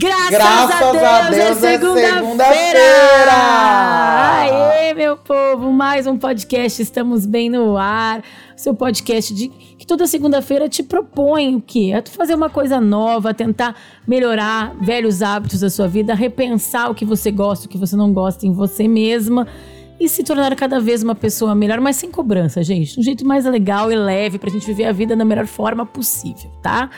Graças, Graças a Deus, a Deus é segunda-feira! Segunda Aê, meu povo, mais um podcast, estamos bem no ar. Seu podcast de que toda segunda-feira te propõe o quê? É fazer uma coisa nova, tentar melhorar velhos hábitos da sua vida, repensar o que você gosta, o que você não gosta em você mesma e se tornar cada vez uma pessoa melhor, mas sem cobrança, gente. Um jeito mais legal e leve pra gente viver a vida da melhor forma possível, tá?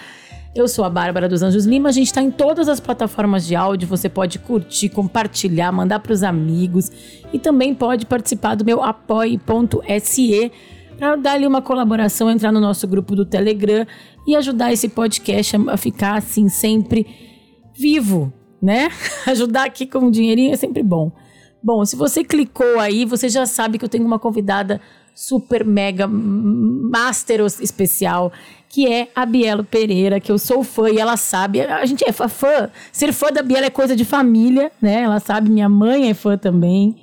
Eu sou a Bárbara dos Anjos Lima, a gente está em todas as plataformas de áudio, você pode curtir, compartilhar, mandar para os amigos e também pode participar do meu apoie.se para dar ali uma colaboração, entrar no nosso grupo do Telegram e ajudar esse podcast a ficar assim sempre vivo, né? ajudar aqui com um dinheirinho é sempre bom. Bom, se você clicou aí, você já sabe que eu tenho uma convidada super mega master especial que é a Bielo Pereira, que eu sou fã e ela sabe. A gente é fã. Ser fã da Bielo é coisa de família, né? Ela sabe, minha mãe é fã também.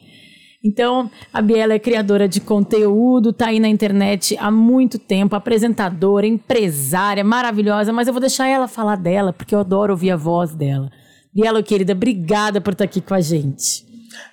Então, a Biela é criadora de conteúdo, tá aí na internet há muito tempo, apresentadora, empresária, maravilhosa, mas eu vou deixar ela falar dela, porque eu adoro ouvir a voz dela. Biela, querida, obrigada por estar aqui com a gente.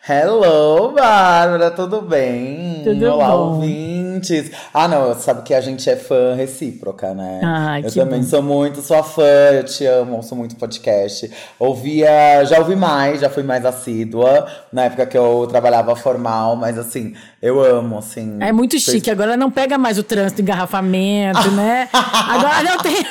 Hello, Bárbara, tudo bem? Tudo Olá, bom. ouvintes. Ah, não, sabe que a gente é fã recíproca, né? Ai, eu também bom. sou muito sua fã, eu te amo, ouço muito podcast. Ouvia, já ouvi mais, já fui mais assídua, na época que eu trabalhava formal, mas assim, eu amo, assim. É muito vocês- chique, agora não pega mais o trânsito, engarrafamento, né? Agora não tem.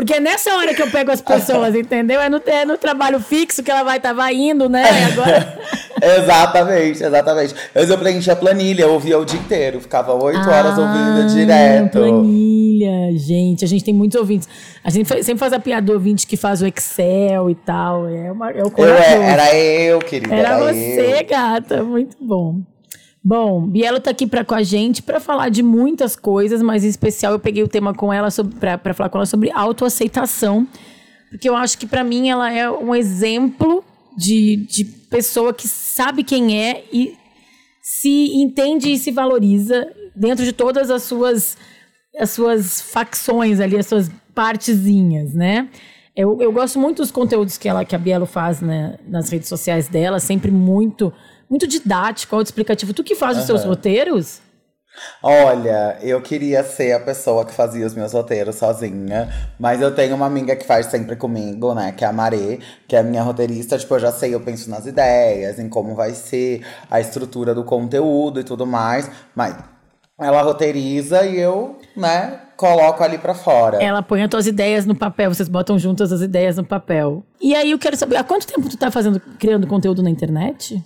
Porque é nessa hora que eu pego as pessoas, entendeu? É no, é no trabalho fixo que ela vai estar indo, né? Agora. exatamente, exatamente. Eu, eu preenchi a planilha, eu ouvia o dia inteiro, ficava oito horas ouvindo Ah, direto. Planilha, gente, a gente tem muitos ouvintes. A gente sempre faz a piada do ouvinte que faz o Excel e tal. É, uma, é o Eu, corajoso. é- era eu, querida. Era Era, você, eu. gata. Muito bom. Bom, Bielo tá aqui pra, com a gente para falar de muitas coisas, mas em especial eu peguei o tema com ela pra falar com ela sobre autoaceitação. Porque eu acho que pra mim ela é um exemplo de, de pessoa que sabe quem é e se entende e se valoriza dentro de todas as suas as suas facções ali, as suas partezinhas, né? Eu, eu gosto muito dos conteúdos que, ela, que a Bielo faz né, nas redes sociais dela, sempre muito muito didático, autoexplicativo. Tu que faz os seus roteiros? Olha, eu queria ser a pessoa que fazia os meus roteiros sozinha, mas eu tenho uma amiga que faz sempre comigo, né? Que é a Marê, que é a minha roteirista. Tipo, eu já sei, eu penso nas ideias, em como vai ser a estrutura do conteúdo e tudo mais, mas ela roteiriza e eu, né, coloco ali pra fora. Ela põe as tuas ideias no papel, vocês botam juntas as ideias no papel. E aí eu quero saber, há quanto tempo tu tá fazendo, criando conteúdo na internet?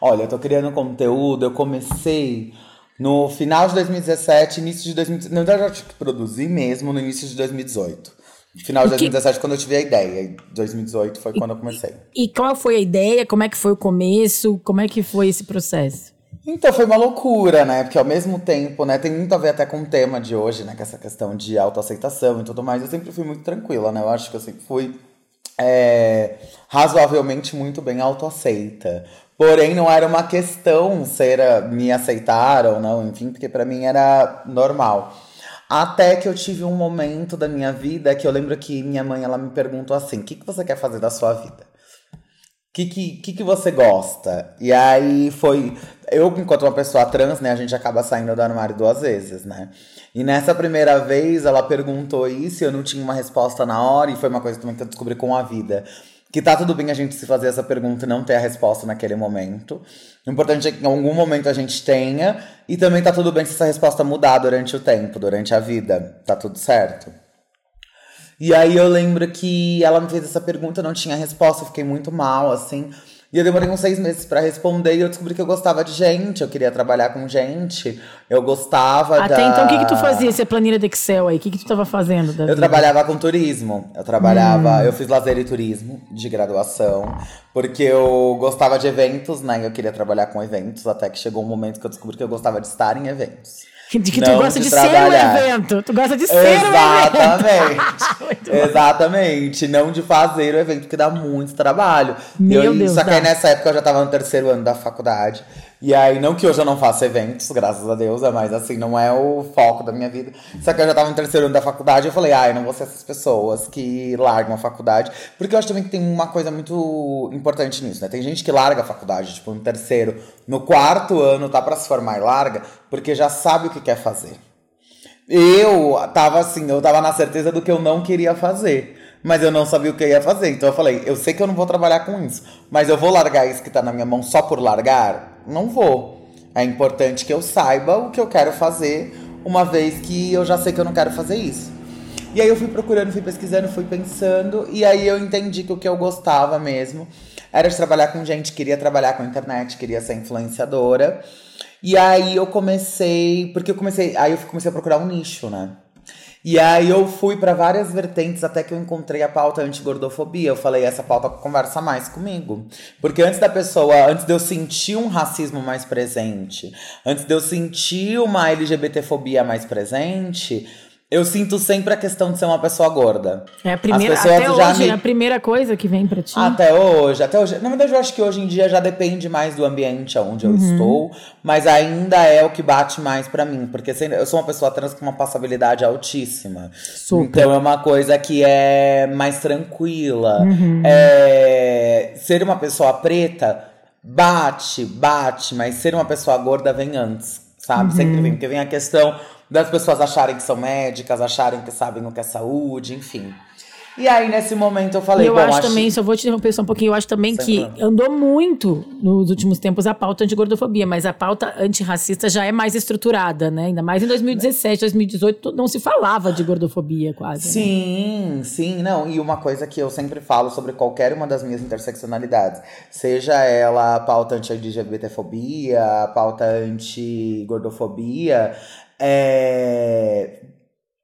Olha, eu tô criando conteúdo, eu comecei no final de 2017, início de 2018. Na verdade, eu tive que produzir mesmo no início de 2018. Final de O que- 2017, quando eu tive a ideia. E 2018 foi quando eu comecei. E qual foi a ideia? Como é que foi o começo? Como é que foi esse processo? Então, foi uma loucura, né? Porque ao mesmo tempo, né? Tem muito a ver até com o tema de hoje, né? É essa questão de autoaceitação e tudo mais. Eu sempre fui muito tranquila, né? Eu acho que eu sempre fui é, razoavelmente muito bem autoaceita. Porém, não era uma questão ser a- me aceitar ou não, enfim, porque pra mim era normal. Até que eu tive um momento da minha vida que eu lembro que minha mãe ela me perguntou assim: o que, que você quer fazer da sua vida? O que, que, que, que você gosta? E aí foi. Eu, enquanto uma pessoa trans, né, a gente acaba saindo do armário duas vezes, né? E nessa primeira vez ela perguntou isso e eu não tinha uma resposta na hora, e foi uma coisa também que eu descobri com a vida. Que tá tudo bem a gente se fazer essa pergunta e não ter a resposta naquele momento. O importante é que em algum momento a gente tenha, e também tá tudo bem se essa resposta mudar durante o tempo, durante a vida. Tá tudo certo. E aí eu lembro que ela me fez essa pergunta, não tinha resposta, eu fiquei muito mal, assim. E eu demorei uns seis meses pra responder e eu descobri que eu gostava de gente, eu queria trabalhar com gente, eu gostava Até da... então, o que, que tu fazia, essa planilha do Excel aí? O que, que tu tava fazendo? Eu vida? trabalhava com turismo. Eu trabalhava, Hum. eu fiz lazer e turismo de graduação, porque eu gostava de eventos, né? Eu queria trabalhar com eventos, até que chegou um momento que eu descobri que eu gostava de estar em eventos. De que tu gosta de, de ser um evento. Tu gosta de ser Exatamente. um evento. Exatamente. Não de fazer o evento, que dá muito trabalho. Meu eu, Deus. Só que aí nessa época eu já tava no terceiro ano da faculdade. E aí, não que hoje eu não faça eventos, graças a Deus, é mas assim, não é o foco da minha vida. Só que eu já tava no terceiro ano da faculdade, eu falei, ah, eu não vou ser essas pessoas que largam a faculdade. Porque eu acho também que tem uma coisa muito importante nisso, né? Tem gente que larga a faculdade, tipo, no terceiro, no quarto ano, tá para se formar e larga, porque já sabe o que quer fazer. Eu tava assim, eu tava na certeza do que eu não queria fazer mas eu não sabia o que eu ia fazer. Então eu falei, eu sei que eu não vou trabalhar com isso, mas eu vou largar isso que tá na minha mão só por largar? Não vou. É importante que eu saiba o que eu quero fazer, uma vez que eu já sei que eu não quero fazer isso. E aí eu fui procurando, fui pesquisando, fui pensando, e aí eu entendi que o que eu gostava mesmo era de trabalhar com gente, queria trabalhar com internet, queria ser influenciadora. E aí eu comecei, porque eu comecei, aí eu comecei a procurar um nicho, né? E aí eu fui para várias vertentes até que eu encontrei a pauta anti-gordofobia. Eu falei, essa pauta conversa mais comigo. Porque antes da pessoa, antes de eu sentir um racismo mais presente, antes de eu sentir uma LGBTfobia mais presente, eu sinto sempre a questão de ser uma pessoa gorda. É a primeira, até hoje, me... é a primeira coisa que vem pra ti. Até hoje, até hoje. Na verdade, eu acho que hoje em dia já depende mais do ambiente onde eu uhum. estou, mas ainda é o que bate mais para mim, porque eu sou uma pessoa trans com uma passabilidade altíssima. Super. Então é uma coisa que é mais tranquila. Uhum. É... Ser uma pessoa preta bate, bate, mas ser uma pessoa gorda vem antes, sabe? Uhum. Sempre vem, porque vem a questão das pessoas acharem que são médicas, acharem que sabem o que é saúde, enfim. E aí, nesse momento, eu falei, eu bom, acho, acho também, só vou te interromper só um pouquinho, eu acho também Sem que problema. andou muito nos últimos tempos a pauta anti-gordofobia, mas a pauta antirracista já é mais estruturada, né? Ainda mais em 2017, 2018, não se falava de gordofobia quase. Né? Sim, né? sim, não. E uma coisa que eu sempre falo sobre qualquer uma das minhas interseccionalidades, seja ela a pauta anti-LGBTfobia, a pauta anti-gordofobia, é,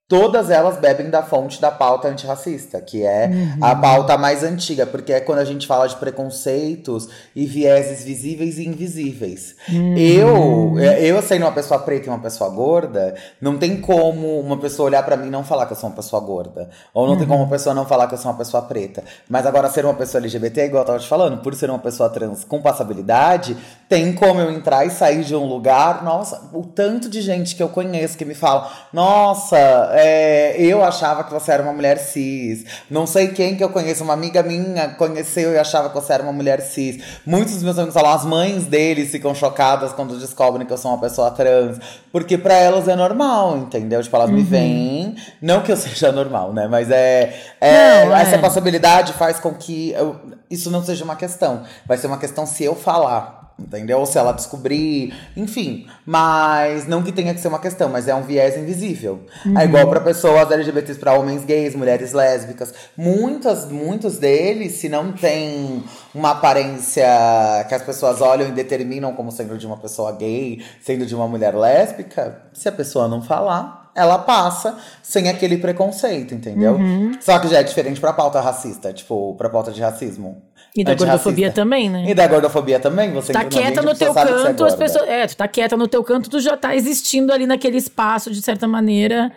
Todas elas bebem da fonte da pauta antirracista, que é uhum. a pauta mais antiga, porque é quando a gente fala de preconceitos e vieses visíveis e invisíveis. Uhum. Eu, é, eu sendo uma pessoa preta e uma pessoa gorda, não tem como uma pessoa olhar para mim e não falar que eu sou uma pessoa gorda. Ou não uhum. tem como uma pessoa não falar que eu sou uma pessoa preta. Mas agora, ser uma pessoa LGBT, igual eu tava te falando, por ser uma pessoa trans com passabilidade, tem como eu entrar e sair de um lugar. Nossa, o tanto de gente que eu conheço que me fala, nossa é, eu achava que você era uma mulher cis. Não sei quem que eu conheço, uma amiga minha conheceu e achava que você era uma mulher cis. Muitos dos meus amigos falam, as mães deles ficam chocadas quando descobrem que eu sou uma pessoa trans. Porque para elas é normal, entendeu? Tipo, elas uhum. me veem. Não que eu seja normal, né? Mas é. é não, essa é. possibilidade faz com que eu, isso não seja uma questão. Vai ser uma questão se eu falar entendeu? Ou se ela descobrir, enfim. Mas não que tenha que ser uma questão, mas é um viés invisível. É uhum. É igual para pessoas LGBTs, para homens gays, mulheres lésbicas. Muitas, muitos deles, se não tem uma aparência que as pessoas olham e determinam como sendo de uma pessoa gay, sendo de uma mulher lésbica, se a pessoa não falar, ela passa sem aquele preconceito, entendeu? Uhum. Só que já é diferente pra pauta racista, tipo, pra pauta de racismo. E da gordofobia também, né? E da gordofobia também, você tá quieta no teu é canto, as pessoas. É, tu tá quieta no teu canto, tu já tá existindo ali naquele espaço, de certa maneira,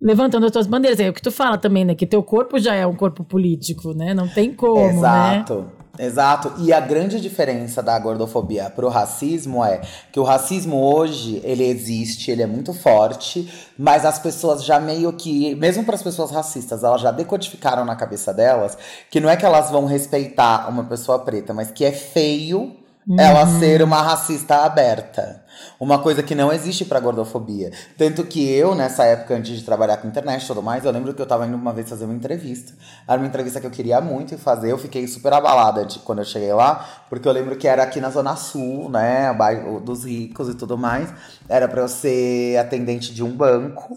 levantando as tuas bandeiras. É o que tu fala também, né? Que teu corpo já é um corpo político, né? Não tem como, né? Exato. Né? Exato. E a grande diferença da gordofobia pro racismo é que o racismo hoje, ele existe, ele é muito forte, mas as pessoas já meio que, mesmo para as pessoas racistas, elas já decodificaram na cabeça delas que não é que elas vão respeitar uma pessoa preta, mas que é feio uhum. ela ser uma racista aberta. Uma coisa que não existe pra gordofobia. Tanto que eu, nessa época, antes de trabalhar com internet e tudo mais, eu lembro que eu tava indo uma vez fazer uma entrevista. Era uma entrevista que eu queria muito fazer. Eu fiquei super abalada de, quando eu cheguei lá, porque eu lembro que era aqui na Zona Sul, né? Bairro dos ricos e tudo mais. Era pra eu ser atendente de um banco.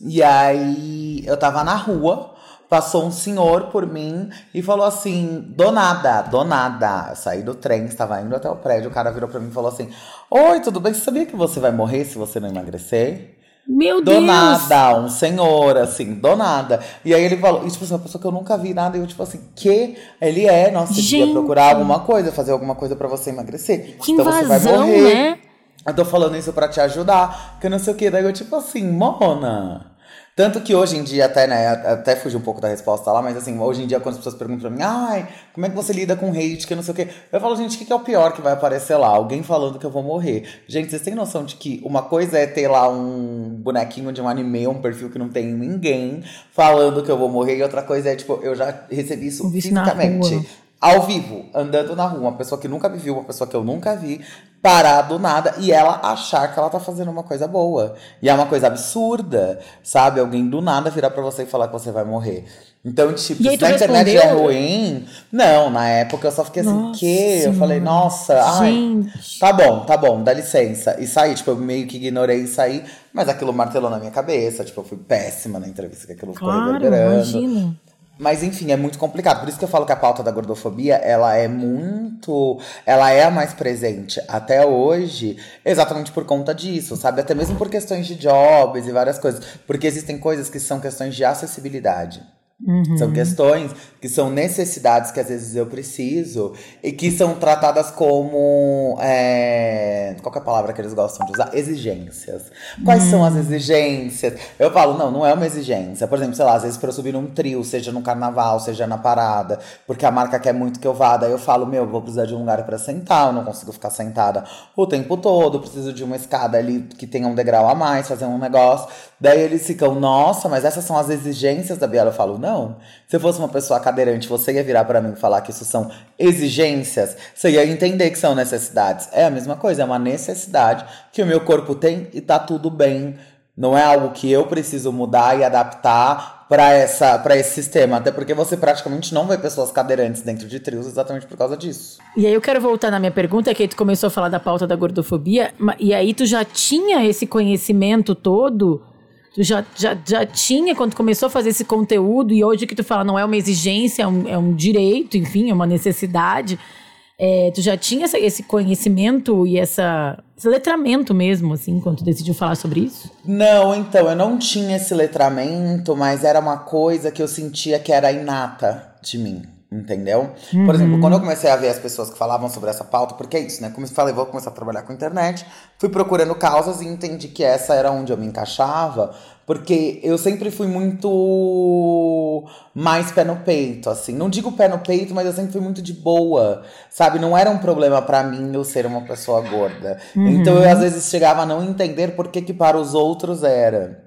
E aí eu tava na rua passou um senhor por mim e falou assim: do nada, do nada. Eu saí do trem, estava indo até o prédio, o cara virou para mim e falou assim: Oi, tudo bem? Você sabia que você vai morrer se você não emagrecer? Meu do Deus! Do nada, um senhor, assim, do nada. E aí ele falou, isso tipo assim, uma pessoa que eu nunca vi nada, e eu, tipo assim, que? Ele é, nossa, você devia procurar alguma coisa, fazer alguma coisa para você emagrecer. Que então invasão, você vai morrer. né? Eu tô falando isso pra te ajudar, que não sei o que. Daí eu, tipo assim, Mona. Tanto que hoje em dia, até, né, até fugi um pouco da resposta lá, mas assim, hoje em dia, quando as pessoas perguntam pra mim, ai, como é que você lida com hate, que não sei o quê, eu falo, gente, o que, que é o pior que vai aparecer lá? Alguém falando que eu vou morrer. Gente, vocês têm noção de que uma coisa é ter lá um bonequinho de um anime, um perfil que não tem ninguém falando que eu vou morrer, e outra coisa é, tipo, eu já recebi isso fisicamente ao vivo, andando na rua, uma pessoa que nunca me viu, uma pessoa que eu nunca vi, parar do nada e ela achar que ela tá fazendo uma coisa boa. E é uma coisa absurda, sabe? Alguém do nada virar para você e falar que você vai morrer. Então, tipo, se a internet é ruim. Não, na época eu só fiquei assim, nossa, que? Eu falei, nossa, gente. ai, tá bom, tá bom, dá licença. E saí, tipo, eu meio que ignorei e saí, mas aquilo martelou na minha cabeça, tipo, eu fui péssima na entrevista, que aquilo claro, ficou reverberando. Imagina. Mas enfim, é muito complicado. Por isso que eu falo que a pauta da gordofobia, ela é muito. Ela é a mais presente até hoje, exatamente por conta disso, sabe? Até mesmo por questões de jobs e várias coisas. Porque existem coisas que são questões de acessibilidade. Uhum. São questões que são necessidades que às vezes eu preciso e que são tratadas como. É, qual é a palavra que eles gostam de usar? Exigências. Quais uhum. são as hum. exigências? Eu falo, não, não é uma exigência. Por exemplo, sei lá, às vezes para eu subir num trio, seja no carnaval, seja na parada, porque a marca quer muito que eu vá, daí eu falo, meu, vou precisar de um lugar para sentar, eu não consigo ficar sentada o tempo todo, preciso de uma escada ali que tenha um degrau a mais, fazer um negócio. Daí eles ficam, nossa, mas essas são as exigências da Biela. Eu falo, não. Se eu fosse uma pessoa cadeirante, você ia virar para mim e falar que isso são exigências, você ia entender que são necessidades. É a mesma coisa, é uma necessidade que o meu corpo tem e tá tudo bem. Não é algo que eu preciso mudar e adaptar para essa para esse sistema, até porque você praticamente não vê pessoas cadeirantes dentro de trios exatamente por causa disso. E aí eu quero voltar na minha pergunta, que aí tu começou a falar da pauta da gordofobia, e aí tu já tinha esse conhecimento todo tu já, já, já tinha quando começou a fazer esse conteúdo e hoje que tu fala não é uma exigência, é um, é um direito, enfim, é uma necessidade. É, tu já tinha esse conhecimento e essa, esse letramento mesmo, assim, quando tu decidiu falar sobre isso? Não, então, eu não tinha esse letramento, mas era uma coisa que eu sentia que era inata de mim. Entendeu? Uhum. Por exemplo, quando eu comecei a ver as pessoas que falavam sobre essa pauta, porque é isso, né? Como eu falei, vou começar a trabalhar com internet, fui procurando causas e entendi que essa era onde eu me encaixava, porque eu sempre fui muito mais pé no peito, assim. Não digo pé no peito, mas eu sempre fui muito de boa, sabe? Não era um problema para mim eu ser uma pessoa gorda. Uhum. Então eu às vezes chegava a não entender por que, que para os outros era.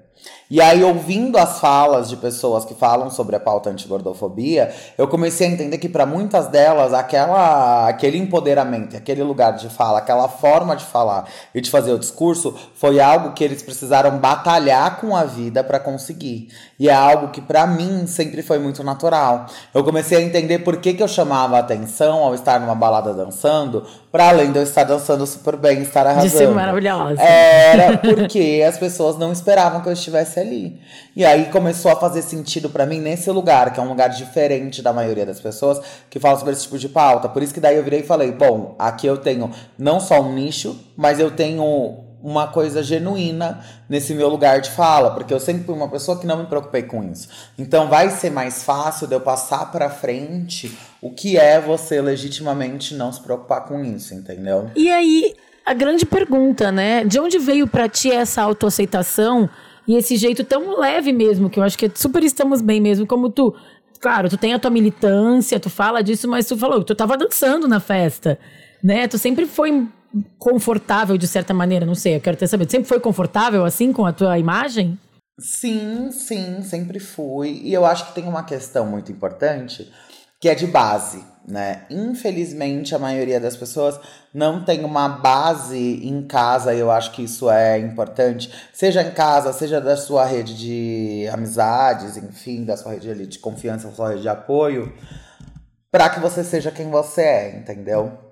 E aí, ouvindo as falas de pessoas que falam sobre a pauta antigordofobia, eu comecei a entender que para muitas delas, aquela, aquele empoderamento, aquele lugar de fala, aquela forma de falar e de fazer o discurso foi algo que eles precisaram batalhar com a vida para conseguir. E é algo que para mim sempre foi muito natural. Eu comecei a entender por que, que eu chamava atenção ao estar numa balada dançando, para além de eu estar dançando super bem, estar arrasando. De ser maravilhosa. Era porque as pessoas não esperavam que eu estivesse ali. E aí começou a fazer sentido para mim nesse lugar, que é um lugar diferente da maioria das pessoas que falam sobre esse tipo de pauta. Por isso que daí eu virei e falei: bom, aqui eu tenho não só um nicho, mas eu tenho uma coisa genuína nesse meu lugar de fala, porque eu sempre fui uma pessoa que não me preocupei com isso. Então vai ser mais fácil de eu passar para frente o que é você legitimamente não se preocupar com isso, entendeu? E aí, a grande pergunta, né? De onde veio para ti essa autoaceitação e esse jeito tão leve mesmo, que eu acho que super estamos bem mesmo, como tu Claro, tu tem a tua militância, tu fala disso, mas tu falou que tu tava dançando na festa, né? Tu sempre foi confortável de certa maneira, não sei, eu quero ter saber. Sempre foi confortável assim com a tua imagem? Sim, sim, sempre fui. E eu acho que tem uma questão muito importante que é de base, né? Infelizmente, a maioria das pessoas não tem uma base em casa, e eu acho que isso é importante, seja em casa, seja da sua rede de amizades, enfim, da sua rede de confiança, da sua rede de apoio, para que você seja quem você é, entendeu?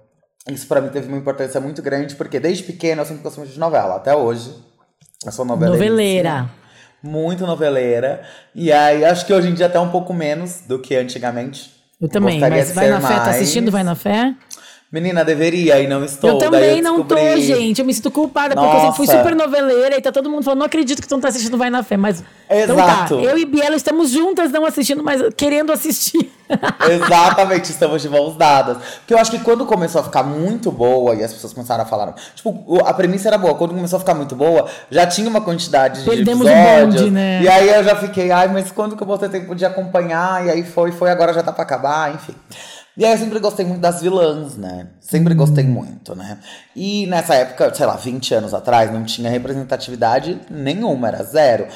Isso para mim teve uma importância muito grande, porque desde pequena eu sempre gostei muito de novela, até hoje. Eu sou noveleira. Muito noveleira. E aí, acho que hoje em dia até um pouco menos do que antigamente. Eu também, Gostaria mas vai na fé, tá assistindo Vai na Fé? Menina, deveria e não estou. Eu também eu não tô, gente. Eu me sinto culpada, Nossa. porque eu sempre fui super noveleira e tá todo mundo falando, não acredito que tu não tá assistindo Vai na Fé, mas. Exato. Então tá, eu e Biela estamos juntas, não assistindo, mas querendo assistir. Exatamente, estamos de mãos dadas. Porque eu acho que quando começou a ficar muito boa e as pessoas começaram a falar. Tipo, a premissa era boa. Quando começou a ficar muito boa, já tinha uma quantidade Perdemos de episódios. O bonde, né? E aí eu já fiquei, ai, mas quando que eu vou ter tempo de acompanhar? E aí foi, foi, agora já tá pra acabar, enfim. E aí eu sempre gostei muito das vilãs, né? Sempre gostei muito, né? E nessa época, sei lá, 20 anos atrás, não tinha representatividade nenhuma, era zero.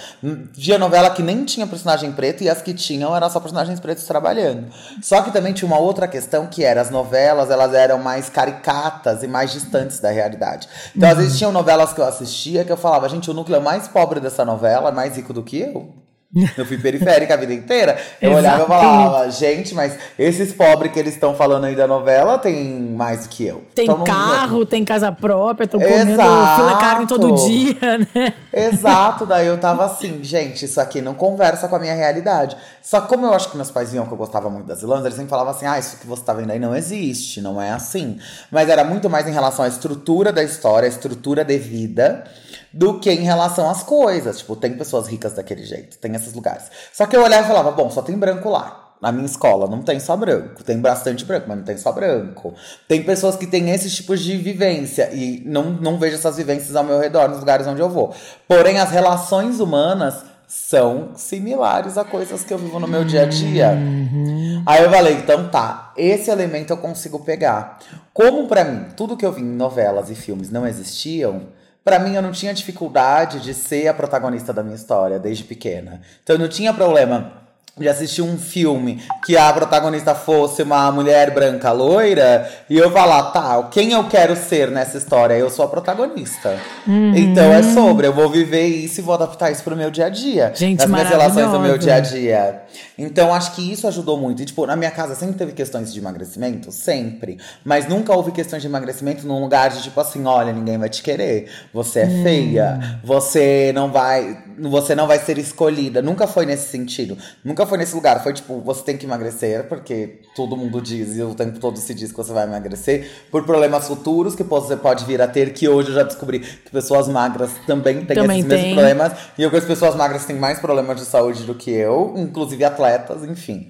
Via novela que nem tinha personagem preto e as que tinham eram só personagens pretos trabalhando. Só que também tinha uma outra questão que era as novelas, elas eram mais caricatas e mais distantes da realidade. Então, uhum. às vezes tinham novelas que eu assistia que eu falava, gente, o núcleo mais pobre dessa novela é mais rico do que eu. Eu fui periférica a vida inteira. Eu olhava e falava, gente, mas esses pobres que eles estão falando aí da novela tem mais que eu. Tem então, carro, tem casa própria, estão comendo fila carne todo dia, né? Exato, daí eu tava assim, gente, isso aqui não conversa com a minha realidade. Só que como eu acho que meus pais viam que eu gostava muito das vilãs, eles sempre falavam assim, ah, isso que você tá vendo aí não existe, não é assim. Mas era muito mais em relação à estrutura da história, a estrutura de vida do que em relação às coisas. Tipo, tem pessoas ricas daquele jeito, tem esses lugares. Só que eu olhava e falava, bom, só tem branco lá. Na minha escola não tem só branco, tem bastante branco, mas não tem só branco. Tem pessoas que têm esses tipos de vivência e não, não vejo essas vivências ao meu redor, nos lugares onde eu vou. Porém, as relações humanas são similares a coisas que eu vivo no meu dia a dia. Uhum. Aí eu falei, então tá, esse elemento eu consigo pegar. Como para mim, tudo que eu vi em novelas e filmes não existiam, para mim, eu não tinha dificuldade de ser a protagonista da minha história desde pequena. Então, eu não tinha problema de assistir um filme que a protagonista fosse uma mulher branca loira e eu falar, tá, quem eu quero ser nessa história? Eu sou a protagonista. Uhum. Então é sobre, eu vou viver isso e vou adaptar isso pro meu dia a dia. Gente, nas minhas relações do meu dia a dia. Então acho que isso ajudou muito. E, tipo, na minha casa sempre teve questões de emagrecimento, sempre. Mas nunca houve questões de emagrecimento num lugar de tipo assim, olha, ninguém vai te querer. Você é hum. feia, você não vai, você não vai ser escolhida. Nunca foi nesse sentido. Nunca foi nesse lugar. Foi tipo, você tem que emagrecer, porque todo mundo diz e o tempo todo se diz que você vai emagrecer, por problemas futuros que você pode vir a ter, que hoje eu já descobri que pessoas magras também têm também esses tem. mesmos problemas. E eu conheço pessoas magras têm mais problemas de saúde do que eu, inclusive atletas, enfim.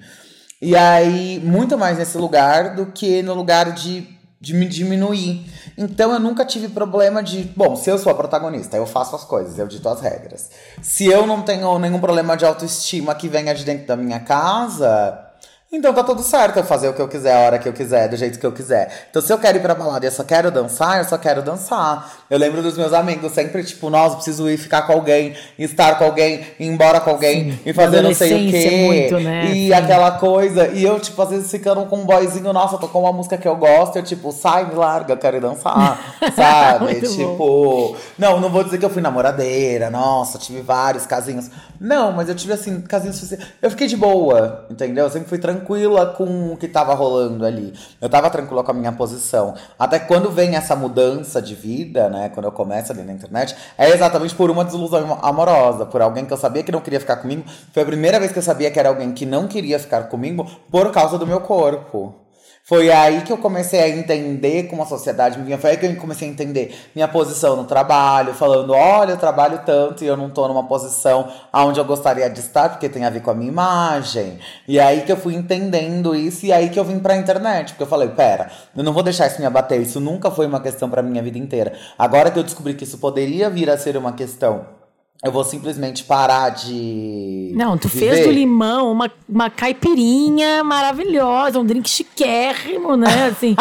E aí, muito mais nesse lugar do que no lugar de, de me diminuir. Então eu nunca tive problema de, bom, se eu sou a protagonista, eu faço as coisas, eu dito as regras. Se eu não tenho nenhum problema de autoestima que venha de dentro da minha casa, então tá tudo certo eu fazer o que eu quiser, a hora que eu quiser, do jeito que eu quiser. Então se eu quero ir pra balada e eu só quero dançar, eu só quero dançar. Eu lembro dos meus amigos sempre, tipo, nossa, preciso ir ficar com alguém, estar com alguém, ir embora com alguém, Sim. e fazer não sei o quê. Muito, né? E Sim. aquela coisa. E eu, tipo, às vezes ficando com um boyzinho, nossa, tocou uma música que eu gosto, eu, tipo, sai, me larga, eu quero ir dançar. sabe? tipo. Bom. Não, não vou dizer que eu fui namoradeira, nossa, tive vários casinhos. Não, mas eu tive assim, casinhos. Eu fiquei de boa, entendeu? Eu sempre fui tranquila tranquila com o que tava rolando ali. Eu tava tranquila com a minha posição. Até quando vem essa mudança de vida, né? Quando eu começo ali na internet, é exatamente por uma desilusão amorosa, por alguém que eu sabia que não queria ficar comigo. Foi a primeira vez que eu sabia que era alguém que não queria ficar comigo por causa do meu corpo. Foi aí que eu comecei a entender como a sociedade me vinha. Foi aí que eu comecei a entender minha posição no trabalho, falando: olha, eu trabalho tanto e eu não tô numa posição onde eu gostaria de estar, porque tem a ver com a minha imagem. E aí que eu fui entendendo isso, e aí que eu vim pra internet. Porque eu falei: pera, eu não vou deixar isso me abater. Isso nunca foi uma questão pra minha vida inteira. Agora que eu descobri que isso poderia vir a ser uma questão eu vou simplesmente parar de. Não, tu viver. fez do limão uma, uma caipirinha maravilhosa, um drink chiquérrimo, né? Assim,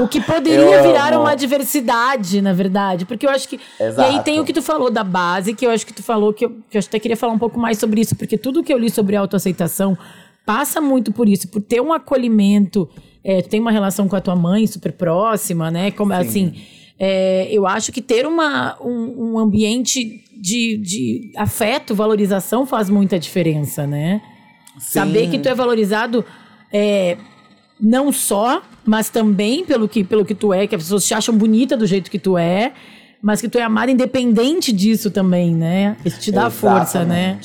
o que poderia virar uma diversidade, na verdade. Porque eu acho que. Exato. E aí tem o que tu falou da base, que eu acho que tu falou, que eu, que eu até queria falar um pouco mais sobre isso, porque tudo que eu li sobre autoaceitação passa muito por isso, por ter um acolhimento, é, tu tem uma relação com a tua mãe super próxima, né? Como Sim. assim. É, eu acho que ter uma, um, um ambiente de, de afeto, valorização faz muita diferença, né? Sim. Saber que tu é valorizado é, não só, mas também pelo que, pelo que tu é, que as pessoas te acham bonita do jeito que tu é, mas que tu é amada independente disso também, né? Isso te dá Exatamente. força, né?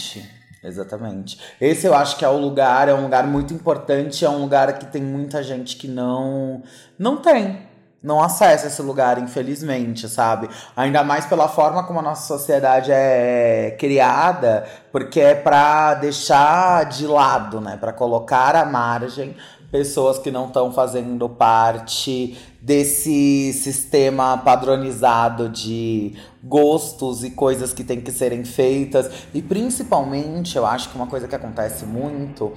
Exatamente. Esse eu acho que é o lugar, é um lugar muito importante, é um lugar que tem muita gente que não não tem não acessa esse lugar, infelizmente, sabe? Ainda mais pela forma como a nossa sociedade é criada, porque é para deixar de lado, né? Para colocar à margem pessoas que não estão fazendo parte desse sistema padronizado de gostos e coisas que têm que serem feitas. E principalmente, eu acho que uma coisa que acontece muito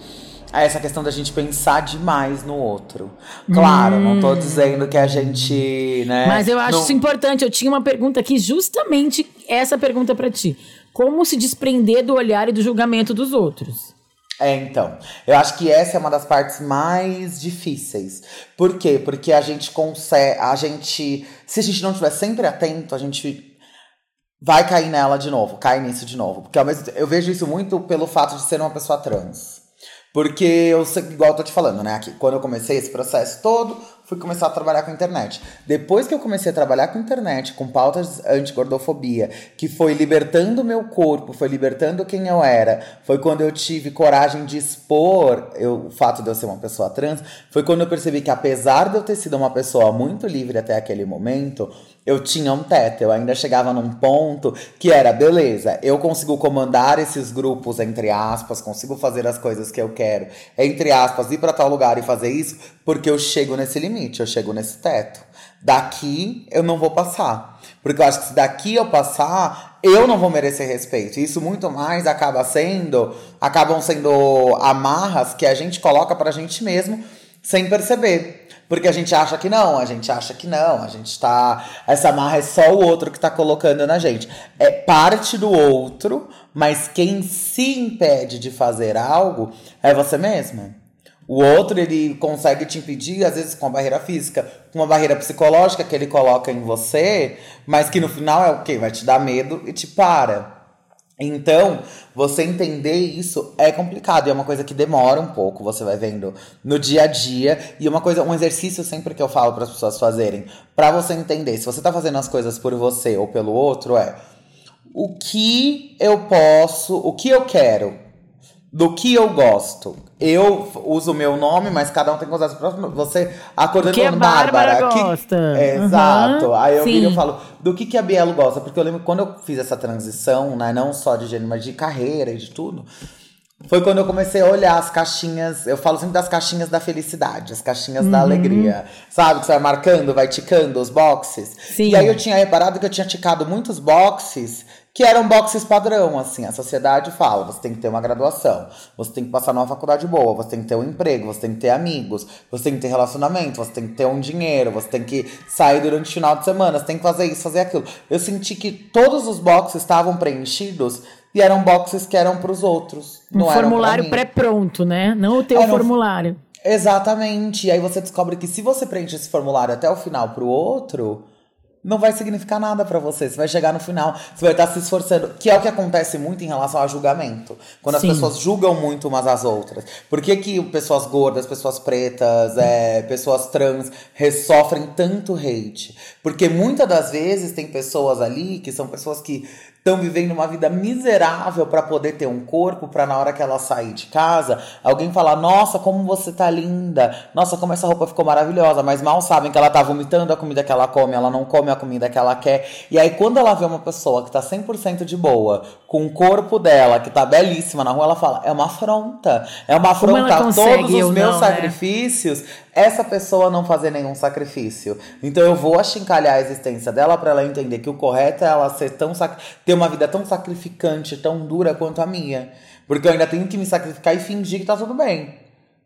é essa questão da gente pensar demais no outro. Claro, hum. não tô hum. dizendo que a gente, né? Mas eu acho não... isso importante. Eu tinha uma pergunta aqui, justamente essa pergunta para ti. Como se desprender do olhar e do julgamento dos outros? É, então. Eu acho que essa é uma das partes mais difíceis. Por quê? Porque a gente consegue. A gente. Se a gente não estiver sempre atento, a gente vai cair nela de novo, cai nisso de novo. Porque ao mesmo eu vejo isso muito pelo fato de ser uma pessoa trans. Porque eu igual eu tô te falando, né? Aqui, quando eu comecei esse processo todo, fui começar a trabalhar com internet. Depois que eu comecei a trabalhar com internet, com pautas anti-gordofobia, que foi libertando o meu corpo, foi libertando quem eu era, foi quando eu tive coragem de expor eu, o fato de eu ser uma pessoa trans, foi quando eu percebi que apesar de eu ter sido uma pessoa muito livre até aquele momento, eu tinha um teto, eu ainda chegava num ponto que era, beleza, eu consigo comandar esses grupos, entre aspas, consigo fazer as coisas que eu quero, entre aspas, ir para tal lugar e fazer isso, porque eu chego nesse limite, eu chego nesse teto. Daqui eu não vou passar. Porque eu acho que se daqui eu passar, eu não vou merecer respeito. Isso muito mais acaba sendo, acabam sendo amarras que a gente coloca pra gente mesmo sem perceber. Porque a gente acha que não, a gente acha que não, a gente tá. Essa marra é só o outro que tá colocando na gente. É parte do outro, mas quem se impede de fazer algo é você mesma. O outro, ele consegue te impedir, às vezes, com uma barreira física, com uma barreira psicológica que ele coloca em você, mas que no final é o quê? Vai te dar medo e te para. Então, você entender isso é complicado e é uma coisa que demora um pouco, você vai vendo no dia a dia. E uma coisa, um exercício sempre que eu falo para as pessoas fazerem, para você entender se você tá fazendo as coisas por você ou pelo outro, é o que eu posso, o que eu quero, do que eu gosto. Eu uso o meu nome, mas cada um tem que usar seu próprio nome. Você acordando falando, Bárbara. Bárbara gosta. Que... É, uhum, exato. Aí eu viro e falo, do que, que a Bielo gosta? Porque eu lembro quando eu fiz essa transição, né, não só de gênero, mas de carreira e de tudo. Foi quando eu comecei a olhar as caixinhas. Eu falo sempre das caixinhas da felicidade, as caixinhas uhum. da alegria. Sabe? Que você vai marcando, vai ticando os boxes. Sim. E aí eu tinha reparado que eu tinha ticado muitos boxes que eram boxes padrão, assim. A sociedade fala: você tem que ter uma graduação, você tem que passar numa faculdade boa, você tem que ter um emprego, você tem que ter amigos, você tem que ter relacionamento, você tem que ter um dinheiro, você tem que sair durante o final de semana, você tem que fazer isso, fazer aquilo. Eu senti que todos os boxes estavam preenchidos e eram boxes que eram para os outros. Um formulário pré-pronto, né? Não o teu Era formulário. Um... Exatamente. E aí você descobre que se você preenche esse formulário até o final para o outro não vai significar nada para você. Você vai chegar no final, você vai estar se esforçando, que é o que acontece muito em relação ao julgamento. Quando Sim. as pessoas julgam muito umas às outras. Por que, que pessoas gordas, pessoas pretas, é, pessoas trans sofrem tanto hate? Porque muitas das vezes tem pessoas ali que são pessoas que estão vivendo uma vida miserável para poder ter um corpo, para na hora que ela sair de casa, alguém falar: "Nossa, como você tá linda. Nossa, como essa roupa ficou maravilhosa", mas mal sabem que ela tá vomitando a comida que ela come, ela não come a comida que ela quer. E aí quando ela vê uma pessoa que tá 100% de boa, com o corpo dela, que tá belíssima na rua, ela fala: "É uma afronta. É uma afronta a todos os meus não, né? sacrifícios". Né? Essa pessoa não fazer nenhum sacrifício. Então eu vou achincalhar a existência dela para ela entender que o correto é ela ser tão ter uma vida tão sacrificante, tão dura quanto a minha. Porque eu ainda tenho que me sacrificar e fingir que tá tudo bem.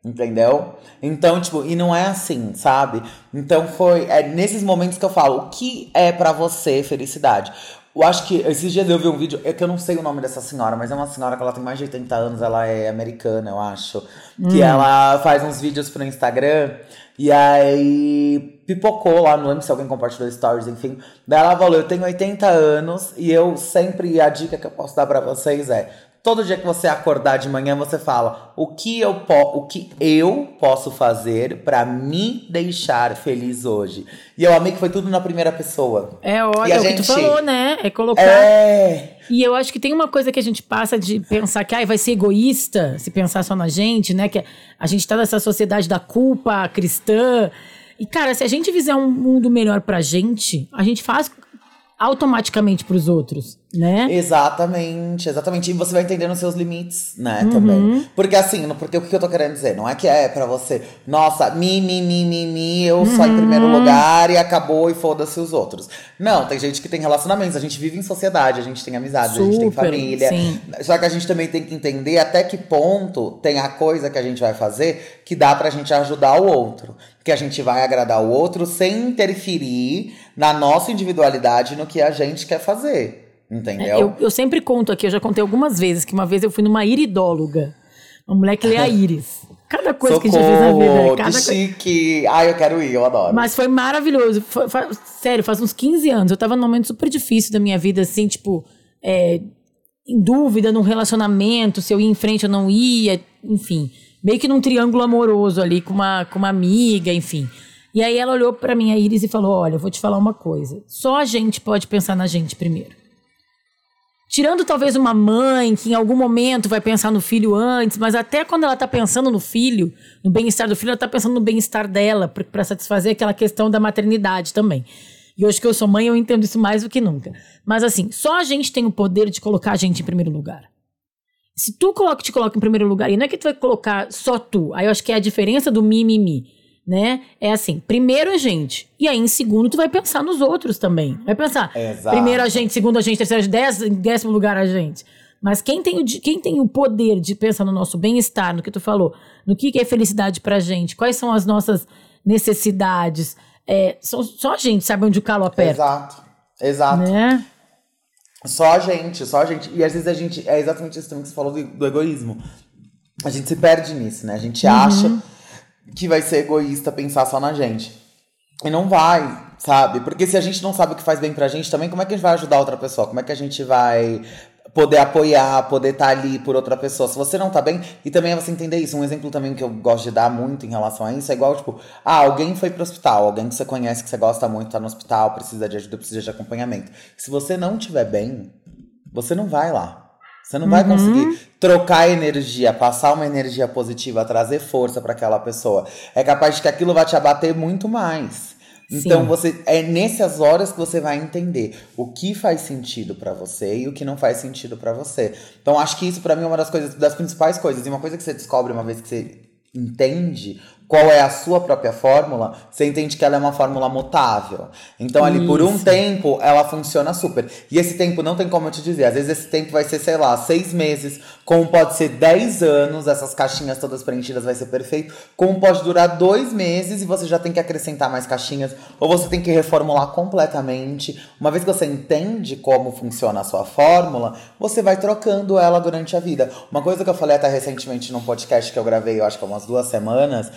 Entendeu? Então, tipo, e não é assim, sabe? Então foi é nesses momentos que eu falo, o que é para você felicidade? Eu acho que esses dias eu vi um vídeo, é que eu não sei o nome dessa senhora, mas é uma senhora que ela tem mais de 80 anos, ela é americana, eu acho. Hum. Que ela faz uns vídeos pro Instagram e aí pipocou lá, não lembro se alguém compartilhou stories, enfim. Daí ela falou: Eu tenho 80 anos e eu sempre, a dica que eu posso dar para vocês é: Todo dia que você acordar de manhã, você fala: o que eu, po o que eu posso fazer para me deixar feliz hoje? E eu amei que foi tudo na primeira pessoa. É, olha, é gente... que tu falou, né? É colocar. É... E eu acho que tem uma coisa que a gente passa de pensar que ah, vai ser egoísta se pensar só na gente, né? Que a gente tá nessa sociedade da culpa cristã E, cara, se a gente fizer um mundo melhor pra gente, a gente faz automaticamente pros outros né? Exatamente, exatamente. E você vai entendendo os seus limites, né, uhum. também. Porque assim, porque o que eu tô querendo dizer? Não é que é para você, nossa, mi, mi, mi, mi, mi, eu uhum. só em primeiro lugar e acabou e foda-se os outros. Não, tem gente que tem relacionamentos, a gente vive em sociedade, a gente tem amizade, Super, a gente tem família. Sim. Só que a gente também tem que entender até que ponto tem a coisa que a gente vai fazer que dá pra gente ajudar o outro. Que a gente vai agradar o outro sem interferir na nossa individualidade no que a gente quer fazer. Entendeu? Eu, eu sempre conto aqui, eu já contei algumas vezes, que uma vez eu fui numa iridóloga. Uma mulher que lê a íris. Cada coisa Socorro, que a gente fez na vida. Cada que chique! Ai, eu quero ir, eu adoro. Mas foi maravilhoso. Foi, foi, sério, faz uns 15 anos. Eu tava num momento super difícil da minha vida, assim, tipo, é, em dúvida num relacionamento, se eu ia em frente ou não ia, enfim. Meio que num triângulo amoroso ali com uma, com uma amiga, enfim. E aí ela olhou para mim, a Iris, e falou: Olha, eu vou te falar uma coisa. Só a gente pode pensar na gente primeiro. Tirando talvez uma mãe que em algum momento vai pensar no filho antes, mas até quando ela está pensando no filho, no bem-estar do filho, ela está pensando no bem-estar dela, para satisfazer aquela questão da maternidade também. E hoje que eu sou mãe, eu entendo isso mais do que nunca. Mas assim, só a gente tem o poder de colocar a gente em primeiro lugar. Se tu coloca, te coloca em primeiro lugar, e não é que tu vai colocar só tu, aí eu acho que é a diferença do mimimi. Mi, mi né? É assim, primeiro a gente. E aí, em segundo, tu vai pensar nos outros também. Vai pensar. Exato. Primeiro a gente, segundo a gente, terceiro, dez, em décimo lugar a gente. Mas quem tem, o, quem tem o poder de pensar no nosso bem-estar, no que tu falou, no que, que é felicidade pra gente, quais são as nossas necessidades, é, só, só a gente sabe onde o calo aperta. Exato, exato. Né? Só a gente, só a gente. E às vezes a gente. É exatamente isso também que você falou do, do egoísmo. A gente se perde nisso, né? A gente uhum. acha que vai ser egoísta pensar só na gente. E não vai, sabe? Porque se a gente não sabe o que faz bem pra gente também, como é que a gente vai ajudar outra pessoa? Como é que a gente vai poder apoiar, poder estar tá ali por outra pessoa. Se você não tá bem, e também é você entender isso. Um exemplo também que eu gosto de dar muito em relação a isso é igual, tipo, ah, alguém foi pro hospital, alguém que você conhece, que você gosta muito, tá no hospital, precisa de ajuda, precisa de acompanhamento. Se você não tiver bem, você não vai lá. Você não uhum. vai conseguir trocar energia, passar uma energia positiva, trazer força para aquela pessoa. É capaz de que aquilo vai te abater muito mais. Então Sim. você é nessas horas que você vai entender o que faz sentido para você e o que não faz sentido para você. Então acho que isso para mim é uma das coisas das principais coisas. E uma coisa que você descobre uma vez que você entende qual é a sua própria fórmula, você entende que ela é uma fórmula mutável. Então, ali Isso. por um tempo, ela funciona super. E esse tempo não tem como eu te dizer. Às vezes esse tempo vai ser, sei lá, seis meses, como pode ser dez anos, essas caixinhas todas preenchidas vai ser perfeito. Como pode durar dois meses e você já tem que acrescentar mais caixinhas, ou você tem que reformular completamente. Uma vez que você entende como funciona a sua fórmula, você vai trocando ela durante a vida. Uma coisa que eu falei até recentemente num podcast que eu gravei, eu acho que há umas duas semanas,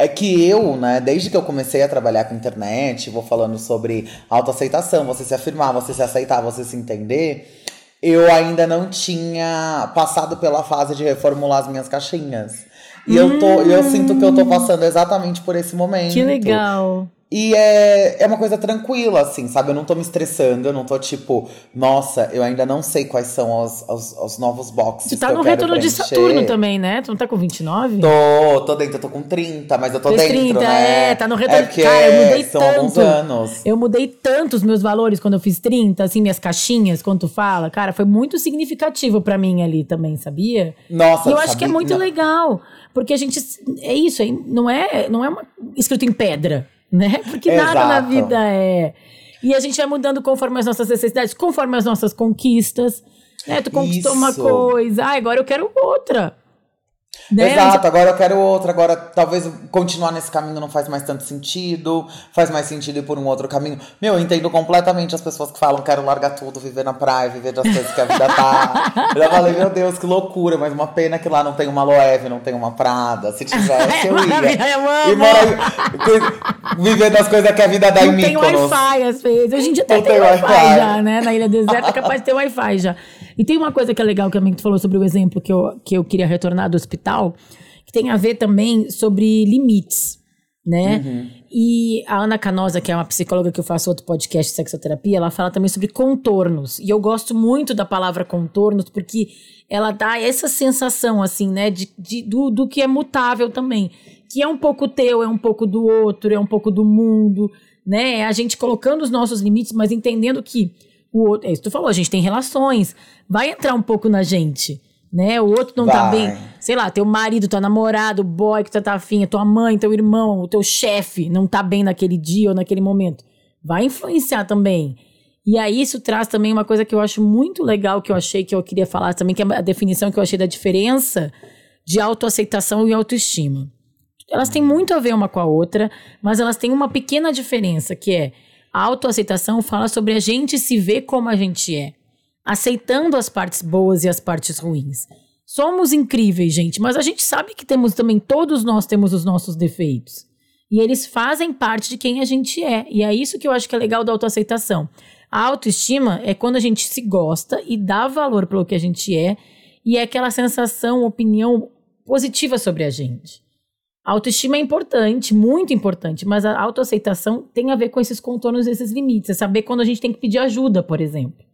é que eu, né, desde que eu comecei a trabalhar com internet, vou falando sobre autoaceitação, você se afirmar, você se aceitar, você se entender, eu ainda não tinha passado pela fase de reformular as minhas caixinhas. E hum. eu, tô, eu sinto que eu tô passando exatamente por esse momento. Que legal. E é, é uma coisa tranquila, assim, sabe? Eu não tô me estressando, eu não tô tipo, nossa, eu ainda não sei quais são os, os, os novos boxes. Tu tá no retorno de Saturno também, né? Tu não tá com 29? Tô, tô dentro, eu tô com 30, mas eu tô dentro, 30, né? É, tá no retorno. É Cara, eu mudei são tanto. Alguns anos. Eu mudei tanto os meus valores quando eu fiz 30, assim, minhas caixinhas, quando tu fala. Cara, foi muito significativo para mim ali também, sabia? Nossa, E eu acho que é muito não. legal. Porque a gente. É isso, não é, não é uma, escrito em pedra né? Porque Exato. nada na vida é. E a gente vai mudando conforme as nossas necessidades, conforme as nossas conquistas. Né? Tu conquistou Isso. uma coisa, ah, agora eu quero outra. Né? Exato, agora eu quero outra, agora talvez continuar nesse caminho não faz mais tanto sentido, faz mais sentido ir por um outro caminho. Meu, eu entendo completamente as pessoas que falam quero largar tudo, viver na praia, viver das coisas que a vida tá. eu já falei, meu Deus, que loucura, mas uma pena que lá não tem uma Loewe, não tem uma Prada. Se tivesse, eu ia. eu. E morar, viver das coisas que a vida dá não em mim. Tem Wi-Fi às vezes. Hoje em dia até tem, tem Wi-Fi já, né? Na Ilha Deserta é capaz de ter Wi-Fi já. E tem uma coisa que é legal que a tu falou sobre o exemplo que eu, que eu queria retornar do hospital, que tem a ver também sobre limites, né? Uhum. E a Ana Canosa, que é uma psicóloga que eu faço outro podcast de sexoterapia, ela fala também sobre contornos. E eu gosto muito da palavra contornos, porque ela dá essa sensação, assim, né, de, de do, do que é mutável também. que é um pouco teu, é um pouco do outro, é um pouco do mundo, né? É a gente colocando os nossos limites, mas entendendo que o outro, é isso que tu falou, a gente tem relações, vai entrar um pouco na gente, né? O outro não tá vai. tá bem, sei lá, teu marido, teu namorado, o boy que tu tá afim, tua mãe, teu irmão, o teu chefe não tá bem naquele dia ou naquele momento. Vai influenciar também. E aí isso traz também uma coisa que eu acho muito legal, que eu achei que eu queria falar também, que é a definição que eu achei da diferença de autoaceitação e autoestima. Elas têm muito a ver uma com a outra, mas elas têm uma pequena diferença, que é a autoaceitação fala sobre a gente se ver como a gente é, aceitando as partes boas e as partes ruins. Somos incríveis, gente, mas a gente sabe que temos também, todos nós temos os nossos defeitos. E eles fazem parte de quem a gente é. E é isso que eu acho que é legal da autoaceitação. A autoestima é quando a gente se gosta e dá valor pelo que a gente é, e é aquela sensação, opinião positiva sobre a gente. A autoestima é importante, muito importante, mas a autoaceitação tem a ver com esses contornos, esses limites. É saber quando a gente tem que pedir ajuda, por exemplo.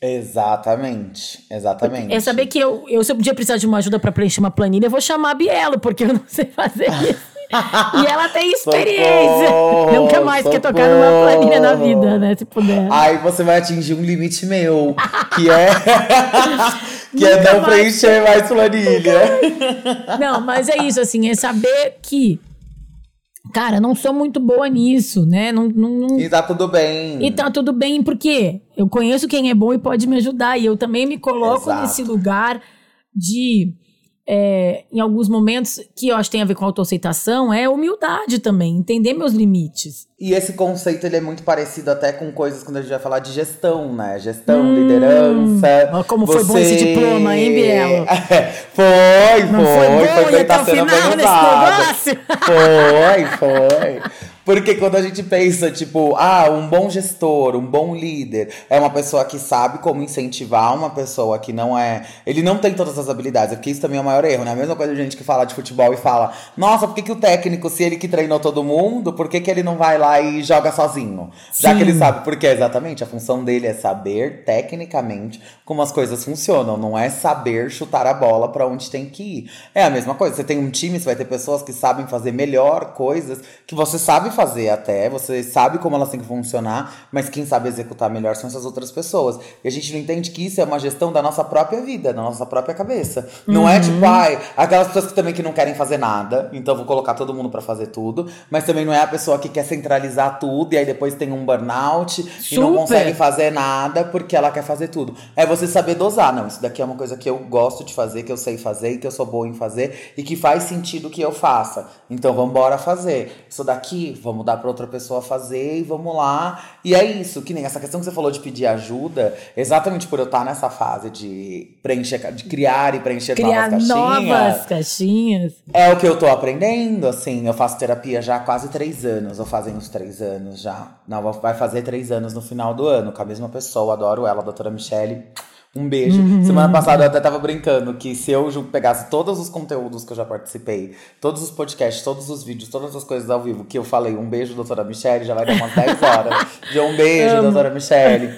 Exatamente, exatamente. É saber que eu, eu se eu um dia precisar de uma ajuda para preencher uma planilha, eu vou chamar a Bielo, porque eu não sei fazer isso. E ela tem experiência. Socorro, Nunca mais socorro. quer tocar numa planilha na vida, né? Se puder. Aí você vai atingir um limite meu, que é. que é não mais... preencher mais planilha. Não, mas é isso, assim, é saber que. Cara, não sou muito boa nisso, né? Não, não, não... E tá tudo bem. E tá tudo bem, porque eu conheço quem é bom e pode me ajudar. E eu também me coloco Exato. nesse lugar de é, em alguns momentos, que eu acho que tem a ver com autoaceitação, é humildade também, entender meus limites. E esse conceito ele é muito parecido até com coisas quando a gente vai falar de gestão, né? Gestão, hum, liderança. Como você... foi bom esse diploma, hein, Bielo? foi, foi, foi, foi, foi, tá sendo bem usado. Foi, foi. Porque quando a gente pensa, tipo, ah, um bom gestor, um bom líder, é uma pessoa que sabe como incentivar uma pessoa que não é. Ele não tem todas as habilidades, porque isso também é o maior erro, né? A mesma coisa de gente que fala de futebol e fala, nossa, por que, que o técnico, se ele que treinou todo mundo, por que, que ele não vai lá e joga sozinho? Sim. Já que ele sabe, porque exatamente a função dele é saber tecnicamente como as coisas funcionam, não é saber chutar a bola para onde tem que ir. É a mesma coisa, você tem um time, você vai ter pessoas que sabem fazer melhor coisas que você sabe fazer até, você sabe como elas têm que funcionar, mas quem sabe executar melhor são essas outras pessoas. E a gente não entende que isso é uma gestão da nossa própria vida, da nossa própria cabeça. Não é uhum. tipo, ai, aquelas pessoas que também que não querem fazer nada, então vou colocar todo mundo para fazer tudo, mas também não é a pessoa que quer centralizar tudo e aí depois tem um burnout Super. e não consegue fazer nada porque ela quer fazer tudo. É você saber dosar, não, isso daqui é uma coisa que eu gosto de fazer, que eu sei fazer e que eu sou boa em fazer e que faz sentido que eu faça. Então vamos embora fazer. Isso daqui, vamos dar para outra pessoa fazer e vamos lá. E é isso, que nem essa questão que você falou de pedir ajuda, exatamente por eu estar nessa fase de preencher, de criar e preencher criar novas caixinhas. Novas caixinhas. É o que eu tô aprendendo, assim. Eu faço terapia já há quase três anos, ou fazem uns três anos já. Não, vai fazer três anos no final do ano, com a mesma pessoa, adoro ela, a doutora Michele. Um beijo. Uhum. Semana passada eu até tava brincando que se eu pegasse todos os conteúdos que eu já participei, todos os podcasts, todos os vídeos, todas as coisas ao vivo que eu falei, um beijo, doutora Michelle, já vai dar umas 10 horas. De um beijo, Amo. doutora Michelle.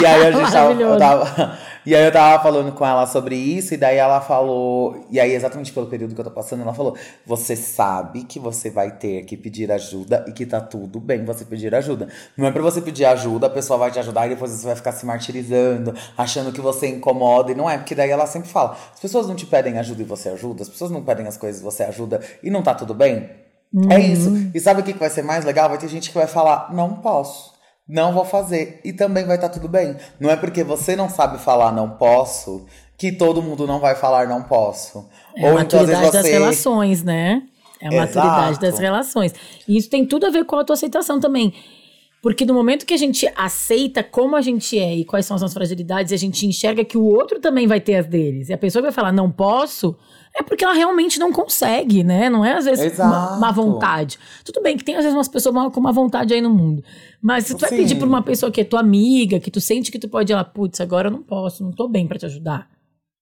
E aí a gente tava, tava, e aí eu tava falando com ela sobre isso, e daí ela falou. E aí, exatamente pelo período que eu tô passando, ela falou: Você sabe que você vai ter que pedir ajuda e que tá tudo bem você pedir ajuda. Não é pra você pedir ajuda, a pessoa vai te ajudar e depois você vai ficar se martirizando, achando que você incomoda. E não é, porque daí ela sempre fala: as pessoas não te pedem ajuda e você ajuda, as pessoas não pedem as coisas e você ajuda e não tá tudo bem. Uhum. É isso. E sabe o que vai ser mais legal? Vai ter gente que vai falar: Não posso não vou fazer. E também vai estar tá tudo bem. Não é porque você não sabe falar não posso que todo mundo não vai falar não posso. É Ou a então, maturidade você... das relações, né? É a Exato. maturidade das relações. E isso tem tudo a ver com a autoaceitação também. Porque no momento que a gente aceita como a gente é e quais são as nossas fragilidades, a gente enxerga que o outro também vai ter as deles. E a pessoa vai falar, não posso, é porque ela realmente não consegue, né? Não é às vezes uma, má vontade. Tudo bem que tem às vezes umas pessoas com má vontade aí no mundo. Mas se tu Sim. vai pedir pra uma pessoa que é tua amiga, que tu sente que tu pode ir lá, putz, agora eu não posso, não tô bem para te ajudar.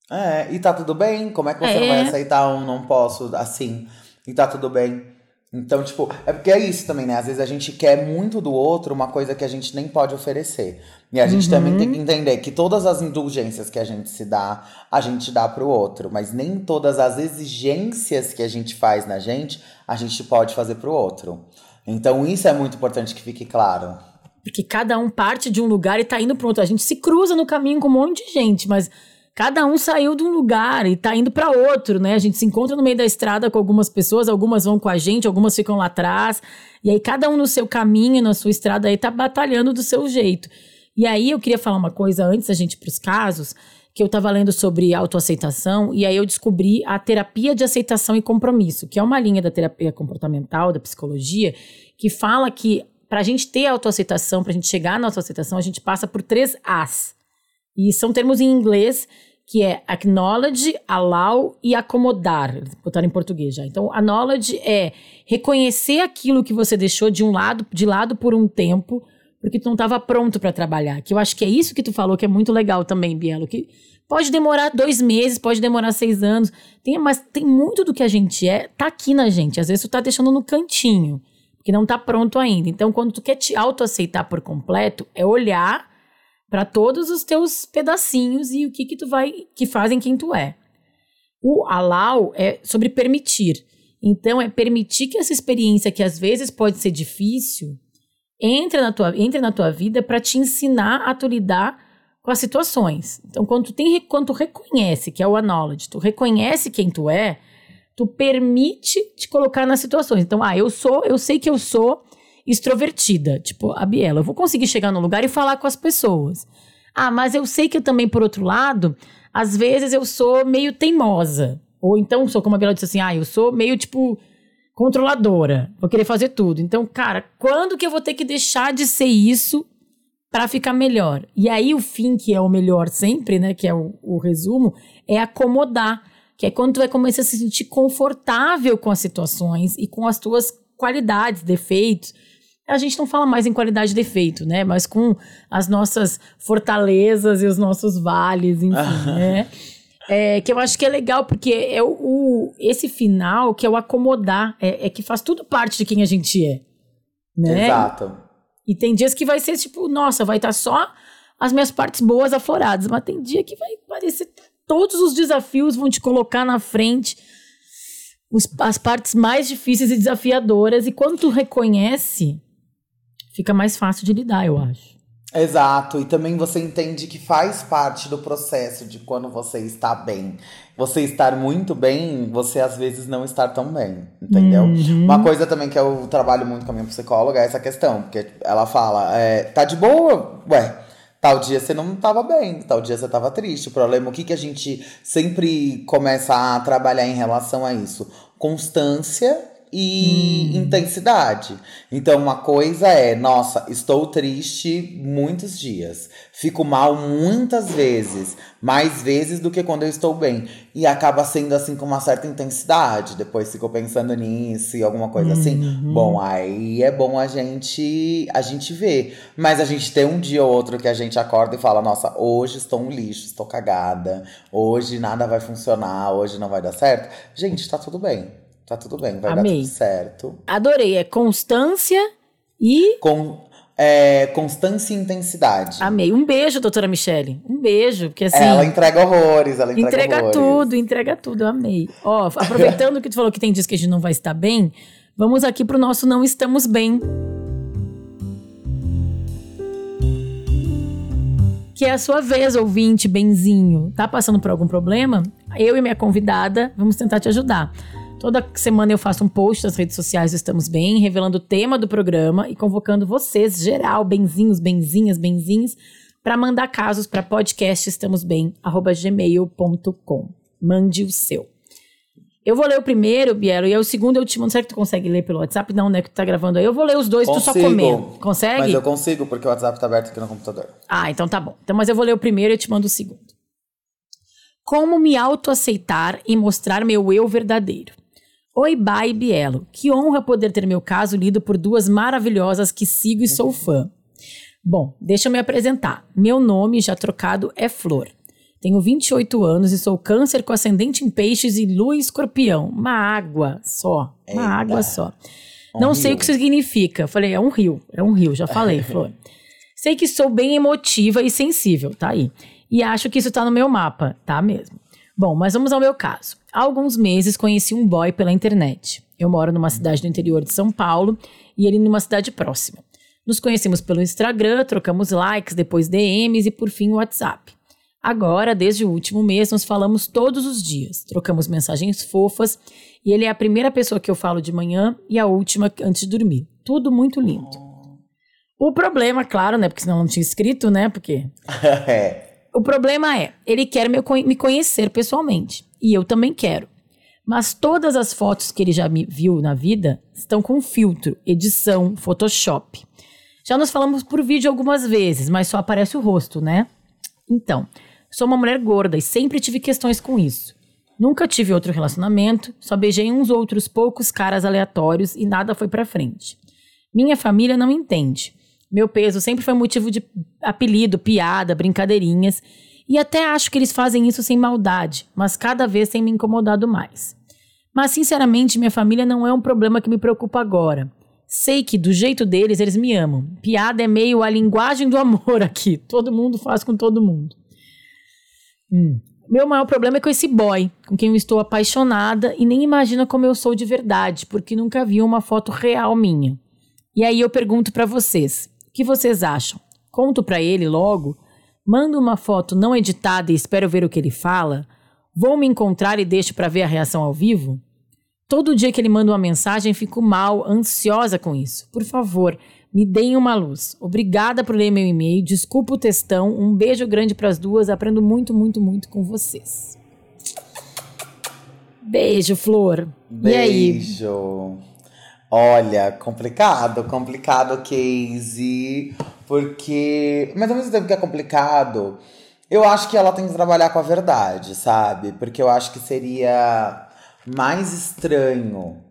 É, e tá tudo bem? Como é que você é. vai aceitar um não posso assim? E tá tudo bem. Então, tipo, é porque é isso também, né? Às vezes a gente quer muito do outro uma coisa que a gente nem pode oferecer. E a gente uhum. também tem que entender que todas as indulgências que a gente se dá, a gente dá pro outro. Mas nem todas as exigências que a gente faz na gente, a gente pode fazer pro outro. Então, isso é muito importante que fique claro. Porque cada um parte de um lugar e tá indo pro outro. A gente se cruza no caminho com um monte de gente, mas cada um saiu de um lugar e tá indo para outro, né? A gente se encontra no meio da estrada com algumas pessoas, algumas vão com a gente, algumas ficam lá atrás. E aí cada um no seu caminho, na sua estrada aí tá batalhando do seu jeito. E aí eu queria falar uma coisa antes da gente ir pros casos, que eu estava lendo sobre autoaceitação e aí eu descobri a terapia de aceitação e compromisso, que é uma linha da terapia comportamental, da psicologia, que fala que para a gente ter autoaceitação, para a gente chegar na autoaceitação, a gente passa por três As. E são termos em inglês que é acknowledge, allow e acomodar. Botar em português já. Então, acknowledge é reconhecer aquilo que você deixou de um lado, de lado por um tempo, porque tu não estava pronto para trabalhar. Que eu acho que é isso que tu falou que é muito legal também, Bielo. Que pode demorar dois meses, pode demorar seis anos. Tem, mas tem muito do que a gente é, tá aqui na gente. Às vezes tu tá deixando no cantinho, que não tá pronto ainda. Então, quando tu quer te autoaceitar por completo, é olhar para todos os teus pedacinhos e o que que tu vai que fazem quem tu é. O allow é sobre permitir. Então é permitir que essa experiência que às vezes pode ser difícil entre na tua entre na tua vida para te ensinar a tu lidar com as situações. Então quando tu tem quando tu reconhece que é o acknowledge, tu reconhece quem tu é, tu permite te colocar nas situações. Então, ah, eu sou, eu sei que eu sou extrovertida, tipo a Biela. Eu vou conseguir chegar no lugar e falar com as pessoas. Ah, mas eu sei que eu também, por outro lado, às vezes eu sou meio teimosa. Ou então sou, como a Biela disse assim, ah, eu sou meio tipo controladora, vou querer fazer tudo. Então, cara, quando que eu vou ter que deixar de ser isso para ficar melhor? E aí o fim, que é o melhor sempre, né, que é o, o resumo, é acomodar. Que é quando tu vai começar a se sentir confortável com as situações e com as tuas qualidades, defeitos a gente não fala mais em qualidade de defeito, né? Mas com as nossas fortalezas e os nossos vales, enfim, né? É, que eu acho que é legal, porque é o, o esse final que é o acomodar, é, é, que faz tudo parte de quem a gente é. Né? Exato. E tem dias que vai ser tipo, nossa, vai estar tá só as minhas partes boas afloradas, mas tem dia que vai parecer todos os desafios vão te colocar na frente os, as partes mais difíceis e desafiadoras, e quando tu reconhece fica mais fácil de lidar, eu acho. Exato, e também você entende que faz parte do processo de quando você está bem. Você estar muito bem, você às vezes não estar tão bem, entendeu? Uhum. Uma coisa também que eu trabalho muito com a minha psicóloga é essa questão, porque ela fala, é, tá de boa? Ué, tal dia você não estava bem, tal dia você estava triste. O problema, o que, que a gente sempre começa a trabalhar em relação a isso? Constância e hum. intensidade. Então, uma coisa é, nossa, estou triste muitos dias, fico mal muitas vezes, mais vezes do que quando eu estou bem. E acaba sendo assim com uma certa intensidade. Depois ficou pensando nisso e alguma coisa assim. uhum. assim. Bom, aí é bom a gente a gente ver. Mas a gente tem um dia ou outro que a gente acorda e fala: nossa, hoje estou um lixo, estou cagada, hoje nada vai funcionar, hoje não vai dar certo. Gente, tá tudo bem Tá tudo bem, vai Amei. dar tudo certo. Adorei. É constância e. Com, é, constância e intensidade. Amei. Um beijo, doutora Michele. Um beijo. Porque assim. Ela entrega horrores, ela entrega, entrega horrores. tudo, entrega tudo. Amei. Ó, aproveitando que tu falou que tem dias que a gente não vai estar bem, vamos aqui pro nosso Não Estamos Bem. que é a sua vez, ouvinte, benzinho. Tá passando por algum problema? Eu e minha convidada vamos tentar te ajudar. Toda semana eu faço um post nas redes sociais do Estamos Bem, revelando o tema do programa e convocando vocês, geral, benzinhos, benzinhas, benzinhos, para mandar casos para podcastestamosbem@gmail.com. Mande o seu. Eu vou ler o primeiro, Bielo, e o segundo eu te mando. Será que tu consegue ler pelo WhatsApp? Não, né? Que tu tá gravando aí. Eu vou ler os dois, consigo, tu só comendo. Consegue? Mas eu consigo, porque o WhatsApp tá aberto aqui no computador. Ah, então tá bom. Então, mas eu vou ler o primeiro e eu te mando o segundo. Como me autoaceitar e mostrar meu eu verdadeiro? Oi, Bai Bielo. Que honra poder ter meu caso lido por duas maravilhosas que sigo e sou fã. Bom, deixa eu me apresentar. Meu nome, já trocado, é Flor. Tenho 28 anos e sou câncer com ascendente em peixes e lua em escorpião. Uma água só. Uma Eita. água só. Um Não rio. sei o que significa. Falei, é um rio. É um rio, já falei, Flor. sei que sou bem emotiva e sensível, tá aí. E acho que isso tá no meu mapa, tá mesmo. Bom, mas vamos ao meu caso. Há alguns meses conheci um boy pela internet. Eu moro numa cidade do interior de São Paulo e ele numa cidade próxima. Nos conhecemos pelo Instagram, trocamos likes, depois DMs e por fim WhatsApp. Agora, desde o último mês, nos falamos todos os dias, trocamos mensagens fofas e ele é a primeira pessoa que eu falo de manhã e a última antes de dormir. Tudo muito lindo. O problema, claro, né? Porque senão não tinha escrito, né? Porque. é. O problema é, ele quer me conhecer pessoalmente. E eu também quero. Mas todas as fotos que ele já me viu na vida estão com filtro, edição, Photoshop. Já nos falamos por vídeo algumas vezes, mas só aparece o rosto, né? Então, sou uma mulher gorda e sempre tive questões com isso. Nunca tive outro relacionamento, só beijei uns outros poucos caras aleatórios e nada foi pra frente. Minha família não entende. Meu peso sempre foi motivo de apelido, piada, brincadeirinhas. E até acho que eles fazem isso sem maldade, mas cada vez tem me incomodado mais. Mas, sinceramente, minha família não é um problema que me preocupa agora. Sei que, do jeito deles, eles me amam. Piada é meio a linguagem do amor aqui. Todo mundo faz com todo mundo. Hum. Meu maior problema é com esse boy, com quem eu estou apaixonada e nem imagina como eu sou de verdade, porque nunca viu uma foto real minha. E aí eu pergunto para vocês: o que vocês acham? Conto para ele logo? Mando uma foto não editada e espero ver o que ele fala? Vou me encontrar e deixo para ver a reação ao vivo? Todo dia que ele manda uma mensagem, fico mal, ansiosa com isso. Por favor, me deem uma luz. Obrigada por ler meu e-mail. Desculpa o textão. Um beijo grande para as duas. Aprendo muito, muito, muito com vocês. Beijo, Flor. Beijo. Olha, complicado, complicado case, porque. Mas ao mesmo tempo que é complicado, eu acho que ela tem que trabalhar com a verdade, sabe? Porque eu acho que seria mais estranho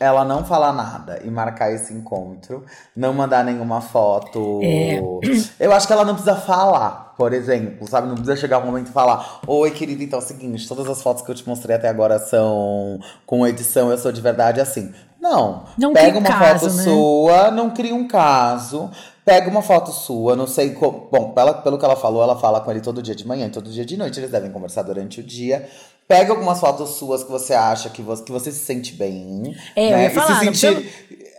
ela não falar nada e marcar esse encontro, não mandar nenhuma foto. É. Eu acho que ela não precisa falar, por exemplo, sabe? Não precisa chegar um momento e falar: Oi, querida, então é o seguinte, todas as fotos que eu te mostrei até agora são com edição, eu sou de verdade assim. Não. não pega uma caso, foto né? sua, não cria um caso. Pega uma foto sua, não sei como. Bom, pela, pelo que ela falou, ela fala com ele todo dia de manhã e todo dia de noite. Eles devem conversar durante o dia. Pega algumas fotos suas que você acha que você, que você se sente bem. É, né? eu ia falar, e se sentir,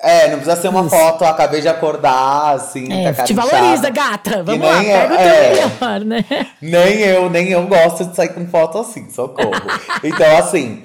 É, não precisa ser uma Isso. foto, acabei de acordar, assim, é, tá Te valoriza, gata. Vamos lá, pega eu, é, melhor, né? Nem eu, nem eu gosto de sair com foto assim, socorro. então, assim,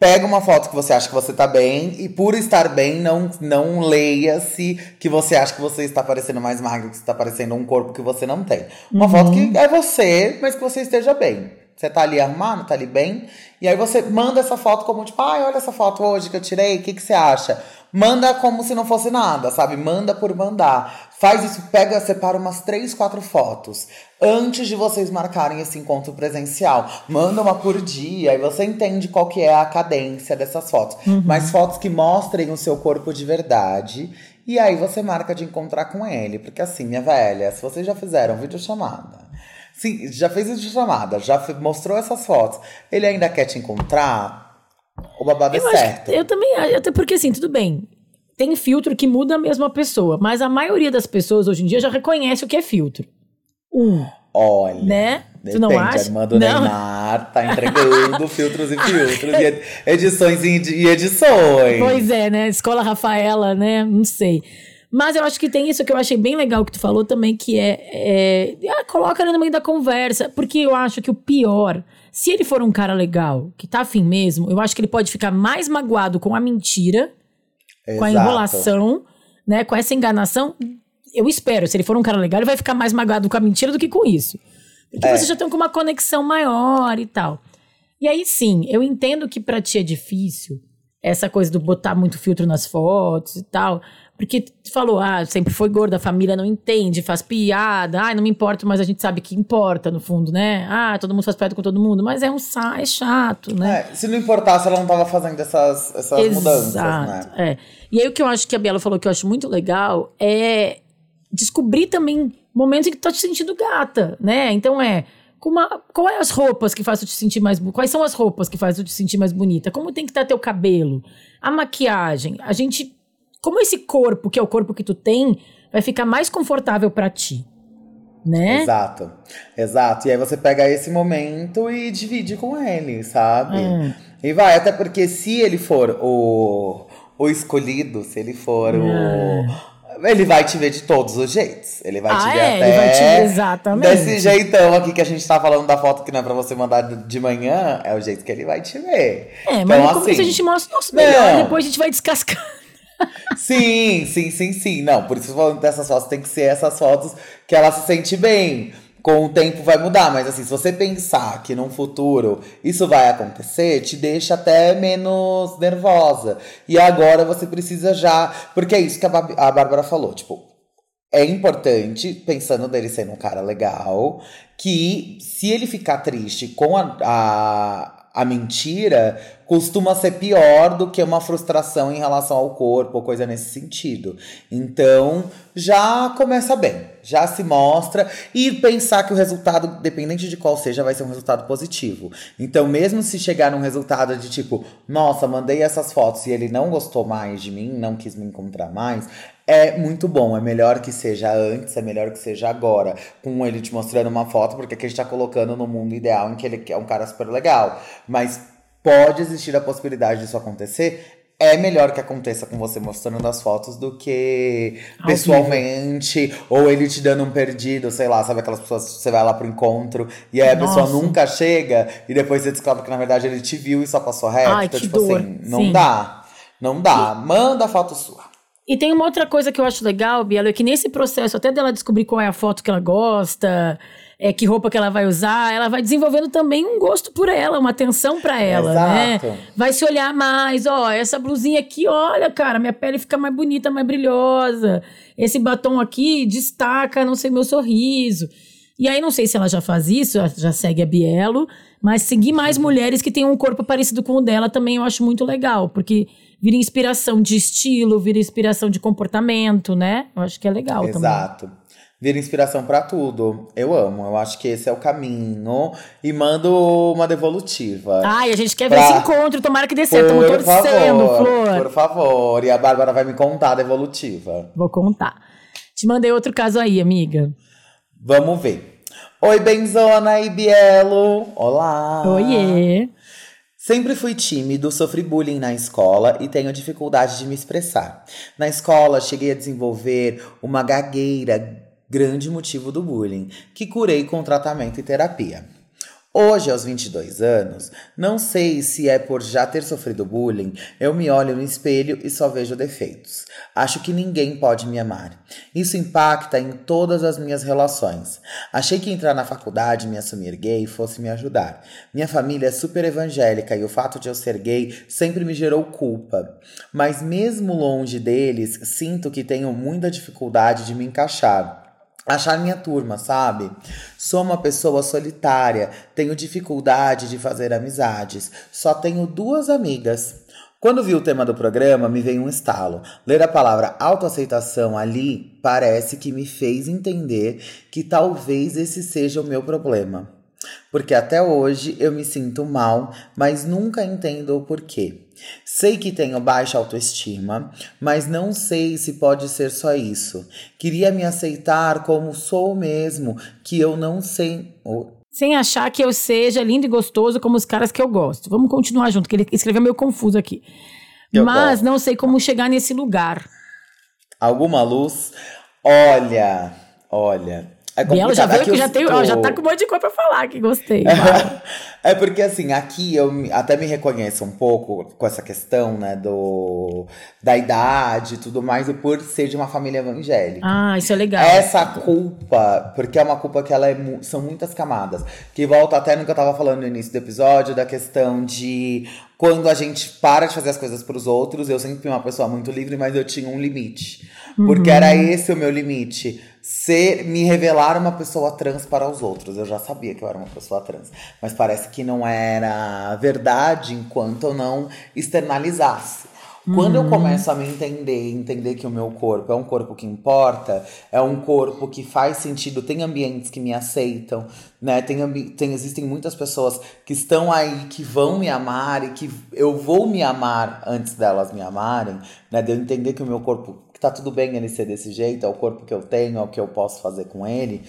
Pega uma foto que você acha que você tá bem e por estar bem, não, não leia-se que você acha que você está parecendo mais magro, que você está parecendo um corpo que você não tem. Uma uhum. foto que é você, mas que você esteja bem. Você tá ali arrumado, tá ali bem. E aí você manda essa foto como tipo, ai, olha essa foto hoje que eu tirei, o que, que você acha? Manda como se não fosse nada, sabe? Manda por mandar. Faz isso, pega, separa umas três, quatro fotos antes de vocês marcarem esse encontro presencial. Manda uma por dia e você entende qual que é a cadência dessas fotos. Uhum. Mas fotos que mostrem o seu corpo de verdade. E aí você marca de encontrar com ele. Porque assim, minha velha, se vocês já fizeram videochamada, se já fez videochamada, já mostrou essas fotos, ele ainda quer te encontrar, o babado eu é certo. Eu também acho, até porque assim, tudo bem. Tem filtro que muda mesmo a pessoa, mas a maioria das pessoas hoje em dia já reconhece o que é filtro. Um. Olha. Né? Depende, tu não acha? A irmã do não. Neymar tá entregando filtros e filtros, e edições e edições. Pois é, né? Escola Rafaela, né? Não sei. Mas eu acho que tem isso que eu achei bem legal que tu falou também, que é. é ah, coloca no meio da conversa. Porque eu acho que o pior, se ele for um cara legal, que tá afim mesmo, eu acho que ele pode ficar mais magoado com a mentira, Exato. com a enrolação, né? Com essa enganação, eu espero, se ele for um cara legal, ele vai ficar mais magoado com a mentira do que com isso. Porque é. você já tem uma conexão maior e tal. E aí sim, eu entendo que pra ti é difícil essa coisa do botar muito filtro nas fotos e tal. Porque tu falou, ah, sempre foi gorda, a família não entende, faz piada, ah, não me importa, mas a gente sabe que importa, no fundo, né? Ah, todo mundo faz piada com todo mundo, mas é um é chato, né? É, se não importasse, ela não tava fazendo essas, essas Exato, mudanças, né? É. E aí o que eu acho que a Bela falou que eu acho muito legal é descobrir também momentos em que tu tá te sentindo gata, né? Então é Uma, qual é as roupas que fazem te sentir mais Quais são as roupas que fazem te sentir mais bonita? Como tem que estar teu cabelo? A maquiagem. A gente. Como esse corpo, que é o corpo que tu tem, vai ficar mais confortável para ti. Né? Exato. Exato. E aí você pega esse momento e divide com ele, sabe? É. E vai, até porque se ele for o, o escolhido, se ele for é. o ele vai te ver de todos os jeitos. Ele vai ah, te ver é, até. Ele vai te ver exatamente. Desse jeitão aqui que a gente tá falando da foto que não é pra você mandar de manhã, é o jeito que ele vai te ver. É, mas então, assim, a gente mostra o nosso melhor, depois a gente vai descascar. Sim, sim, sim, sim. Não, por isso falando dessas fotos, tem que ser essas fotos que ela se sente bem com o tempo vai mudar, mas assim, se você pensar que num futuro isso vai acontecer, te deixa até menos nervosa. E agora você precisa já. Porque é isso que a, a Bárbara falou, tipo. É importante, pensando dele sendo um cara legal, que se ele ficar triste com a, a a mentira costuma ser pior do que uma frustração em relação ao corpo ou coisa nesse sentido. Então, já começa bem, já se mostra e pensar que o resultado, dependente de qual seja, vai ser um resultado positivo. Então, mesmo se chegar num resultado de tipo, nossa, mandei essas fotos e ele não gostou mais de mim, não quis me encontrar mais, é muito bom. É melhor que seja antes, é melhor que seja agora. Com ele te mostrando uma foto, porque aqui a gente tá colocando no mundo ideal em que ele é um cara super legal. Mas pode existir a possibilidade disso acontecer. É melhor que aconteça com você mostrando as fotos do que pessoalmente, ou ele te dando um perdido, sei lá, sabe aquelas pessoas que você vai lá pro encontro e aí a Nossa. pessoa nunca chega e depois você descobre que na verdade ele te viu e só passou reto. Ai, então, tipo dor. assim, não Sim. dá. Não dá. Manda a foto sua. E tem uma outra coisa que eu acho legal, Bielo, é que nesse processo, até dela descobrir qual é a foto que ela gosta, é, que roupa que ela vai usar, ela vai desenvolvendo também um gosto por ela, uma atenção para ela, né? Exato. né? Vai se olhar mais, ó, essa blusinha aqui, olha, cara, minha pele fica mais bonita, mais brilhosa. Esse batom aqui destaca, não sei, meu sorriso. E aí, não sei se ela já faz isso, já segue a Bielo, mas seguir mais mulheres que tenham um corpo parecido com o dela também eu acho muito legal, porque vira inspiração de estilo, vira inspiração de comportamento, né? Eu acho que é legal Exato. também. Exato. Vira inspiração para tudo. Eu amo. Eu acho que esse é o caminho. E mando uma devolutiva. Ai, a gente quer pra... ver esse encontro. Tomara que dê certo. Estamos torcendo, favor, Flor. Por favor. E a Bárbara vai me contar a devolutiva. Vou contar. Te mandei outro caso aí, amiga. Vamos ver. Oi, Benzona e Bielo. Olá. Oiê. Sempre fui tímido, sofri bullying na escola e tenho dificuldade de me expressar. Na escola, cheguei a desenvolver uma gagueira, grande motivo do bullying, que curei com tratamento e terapia. Hoje, aos 22 anos, não sei se é por já ter sofrido bullying, eu me olho no espelho e só vejo defeitos. Acho que ninguém pode me amar. Isso impacta em todas as minhas relações. Achei que entrar na faculdade e me assumir gay fosse me ajudar. Minha família é super evangélica e o fato de eu ser gay sempre me gerou culpa. Mas mesmo longe deles, sinto que tenho muita dificuldade de me encaixar achar minha turma, sabe? Sou uma pessoa solitária, tenho dificuldade de fazer amizades, só tenho duas amigas. Quando vi o tema do programa, me veio um estalo. Ler a palavra autoaceitação ali parece que me fez entender que talvez esse seja o meu problema. Porque até hoje eu me sinto mal, mas nunca entendo o porquê. Sei que tenho baixa autoestima, mas não sei se pode ser só isso. Queria me aceitar como sou mesmo, que eu não sei. Sem achar que eu seja lindo e gostoso como os caras que eu gosto. Vamos continuar junto, que ele escreveu meio confuso aqui. Eu mas gosto. não sei como chegar nesse lugar. Alguma luz? Olha, olha, é Biela já veio que já, tem, ó, já tá com um monte de coisa pra falar que gostei. é porque assim, aqui eu até me reconheço um pouco com essa questão, né, do da idade e tudo mais, e por ser de uma família evangélica. Ah, isso é legal. Essa culpa, porque é uma culpa que ela é, são muitas camadas. Que volta até no que eu tava falando no início do episódio, da questão de quando a gente para de fazer as coisas para os outros, eu sempre fui uma pessoa muito livre, mas eu tinha um limite. Porque uhum. era esse o meu limite ser me revelar uma pessoa trans para os outros. Eu já sabia que eu era uma pessoa trans, mas parece que não era verdade enquanto eu não externalizasse. Quando eu começo a me entender, entender que o meu corpo é um corpo que importa, é um corpo que faz sentido, tem ambientes que me aceitam, né? Tem, tem existem muitas pessoas que estão aí que vão me amar e que eu vou me amar antes delas me amarem, né? De eu entender que o meu corpo que tá tudo bem ele ser desse jeito, é o corpo que eu tenho, é o que eu posso fazer com ele.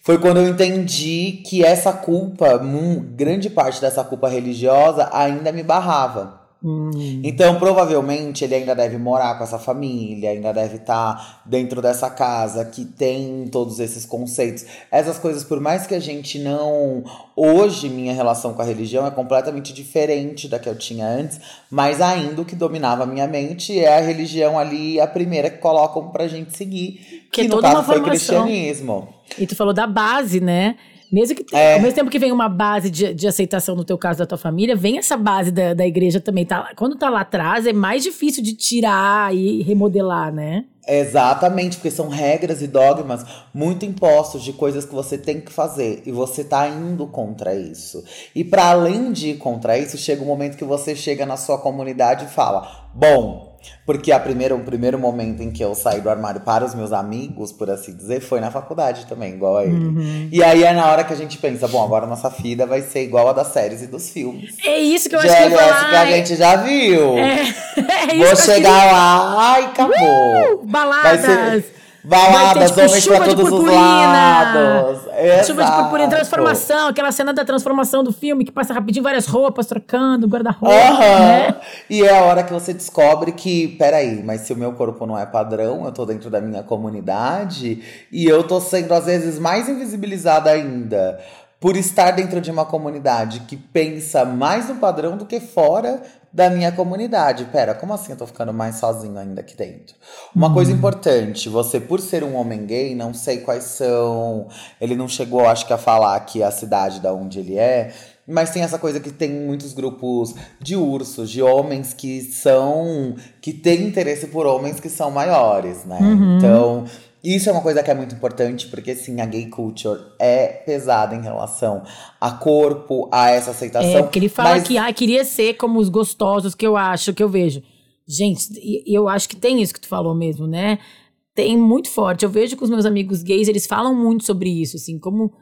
Foi quando eu entendi que essa culpa, grande parte dessa culpa religiosa ainda me barrava. Hum. Então, provavelmente, ele ainda deve morar com essa família, ainda deve estar tá dentro dessa casa que tem todos esses conceitos. Essas coisas, por mais que a gente não. Hoje, minha relação com a religião é completamente diferente da que eu tinha antes, mas ainda o que dominava a minha mente é a religião ali, a primeira que colocam pra gente seguir, que, que no caso foi cristianismo. E tu falou da base, né? Mesmo que é. ao mesmo tempo que vem uma base de, de aceitação no teu caso da tua família, vem essa base da, da igreja também. Tá, quando tá lá atrás, é mais difícil de tirar e remodelar, né? Exatamente, porque são regras e dogmas muito impostos de coisas que você tem que fazer e você tá indo contra isso. E para além de ir contra isso, chega um momento que você chega na sua comunidade e fala: "Bom, porque a primeira, o primeiro momento em que eu saí do armário para os meus amigos, por assim dizer, foi na faculdade também, igual a ele. Uhum. E aí é na hora que a gente pensa, bom, agora nossa vida vai ser igual a das séries e dos filmes. É isso que eu acho que eu falar. que a gente já viu. É, é Vou chegar lá e acabou. Uh, baladas. Baladas, ter, tipo, homens pra todos os lados. Exato. Chuva de purpurina, transformação, aquela cena da transformação do filme que passa rapidinho várias roupas trocando, guarda-roupa. Uhum. Né? E é a hora que você descobre que, peraí, mas se o meu corpo não é padrão, eu tô dentro da minha comunidade e eu tô sendo às vezes mais invisibilizada ainda por estar dentro de uma comunidade que pensa mais no padrão do que fora da minha comunidade. Pera, como assim eu tô ficando mais sozinho ainda aqui dentro? Uma coisa uhum. importante, você, por ser um homem gay, não sei quais são. Ele não chegou, acho que, a falar aqui a cidade da onde ele é. Mas tem essa coisa que tem muitos grupos de ursos, de homens que são. que têm interesse por homens que são maiores, né? Uhum. Então, isso é uma coisa que é muito importante, porque sim, a gay culture é pesada em relação a corpo, a essa aceitação. É, porque ele fala mas... que ah, queria ser como os gostosos que eu acho, que eu vejo. Gente, eu acho que tem isso que tu falou mesmo, né? Tem muito forte. Eu vejo que os meus amigos gays, eles falam muito sobre isso, assim, como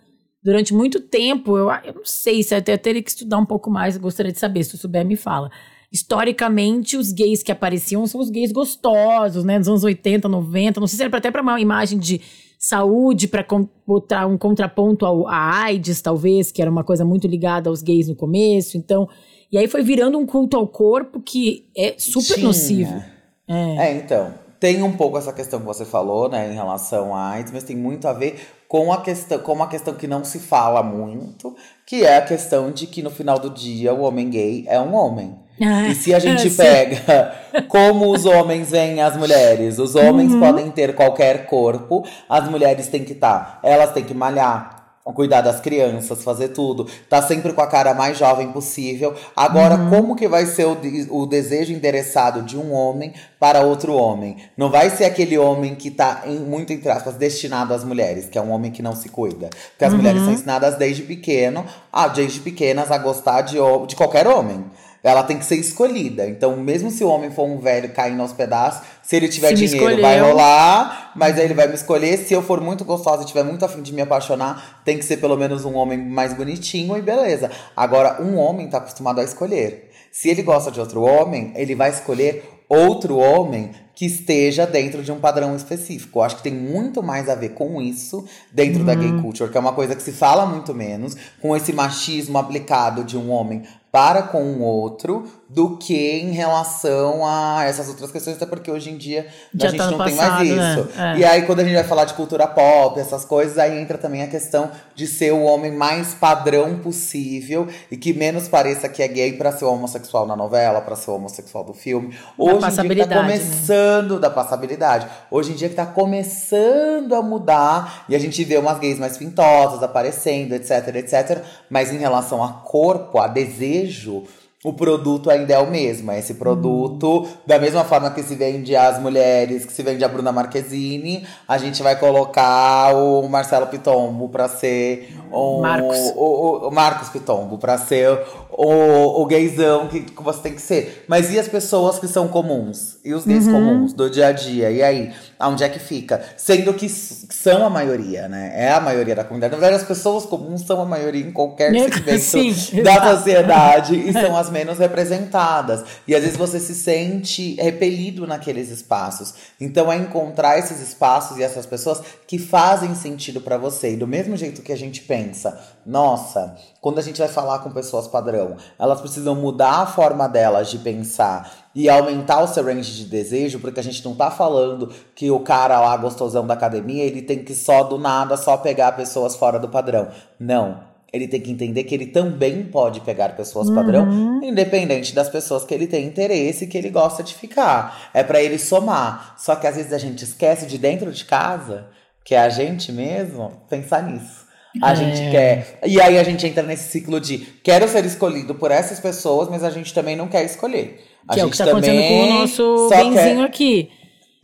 durante muito tempo, eu, eu não sei se até teria que estudar um pouco mais, gostaria de saber, se tu souber, me fala historicamente, os gays que apareciam são os gays gostosos, né? Dos anos 80, 90. Não sei se era até para uma imagem de saúde, para botar um contraponto ao, à AIDS, talvez, que era uma coisa muito ligada aos gays no começo. Então, e aí foi virando um culto ao corpo que é super Tinha. nocivo. É. é, então. Tem um pouco essa questão que você falou, né, em relação à AIDS, mas tem muito a ver com a questão, com uma questão que não se fala muito, que é a questão de que no final do dia o homem gay é um homem. E se a gente pega como os homens veem as mulheres, os homens uhum. podem ter qualquer corpo, as mulheres têm que estar, tá, elas têm que malhar, cuidar das crianças, fazer tudo, tá sempre com a cara mais jovem possível. Agora, uhum. como que vai ser o, o desejo endereçado de um homem para outro homem? Não vai ser aquele homem que tá, em, muito entre aspas, destinado às mulheres, que é um homem que não se cuida. Porque as uhum. mulheres são ensinadas desde pequeno, a, desde pequenas, a gostar de, de qualquer homem ela tem que ser escolhida. Então, mesmo se o homem for um velho caindo aos pedaços, se ele tiver se dinheiro, vai rolar, mas aí ele vai me escolher. Se eu for muito gostosa e tiver muito afim de me apaixonar, tem que ser pelo menos um homem mais bonitinho e beleza. Agora, um homem tá acostumado a escolher. Se ele gosta de outro homem, ele vai escolher outro homem que esteja dentro de um padrão específico. Eu acho que tem muito mais a ver com isso dentro uhum. da gay uhum. culture, que é uma coisa que se fala muito menos, com esse machismo aplicado de um homem para com o outro do que em relação a essas outras questões, até porque hoje em dia Já a gente tá não passado, tem mais isso. Né? É. E aí, quando a gente vai falar de cultura pop, essas coisas, aí entra também a questão de ser o homem mais padrão possível e que menos pareça que é gay para ser homossexual na novela, para ser homossexual do filme. Hoje em dia tá né? começando né? Da passabilidade. Hoje em dia que tá começando a mudar e a gente vê umas gays mais pintosas aparecendo, etc, etc. Mas em relação a corpo, a desejo, o produto ainda é o mesmo. É esse produto, da mesma forma que se vende as mulheres, que se vende a Bruna Marquezine, a gente vai colocar o Marcelo Pitombo para ser o Marcos, o, o, o Marcos Pitombo para ser o, o, gaysão que, que você tem que ser. Mas e as pessoas que são comuns? E os gays uhum. comuns do dia a dia? E aí? Aonde é que fica? Sendo que são a maioria, né? É a maioria da comunidade. Na verdade, as pessoas comuns são a maioria em qualquer segmento Sim, da exato. sociedade e são as menos representadas. E às vezes você se sente repelido naqueles espaços. Então é encontrar esses espaços e essas pessoas que fazem sentido para você. E do mesmo jeito que a gente pensa, nossa, quando a gente vai falar com pessoas padrão, elas precisam mudar a forma delas de pensar e aumentar o seu range de desejo, porque a gente não tá falando que o cara lá gostosão da academia, ele tem que só do nada só pegar pessoas fora do padrão. Não. Ele tem que entender que ele também pode pegar pessoas uhum. padrão, independente das pessoas que ele tem interesse e que ele gosta de ficar. É para ele somar. Só que às vezes a gente esquece de dentro de casa, que é a gente mesmo, pensar nisso. A é. gente quer. E aí a gente entra nesse ciclo de quero ser escolhido por essas pessoas, mas a gente também não quer escolher. A que gente é o que tá acontecendo com o nosso benzinho quer... aqui.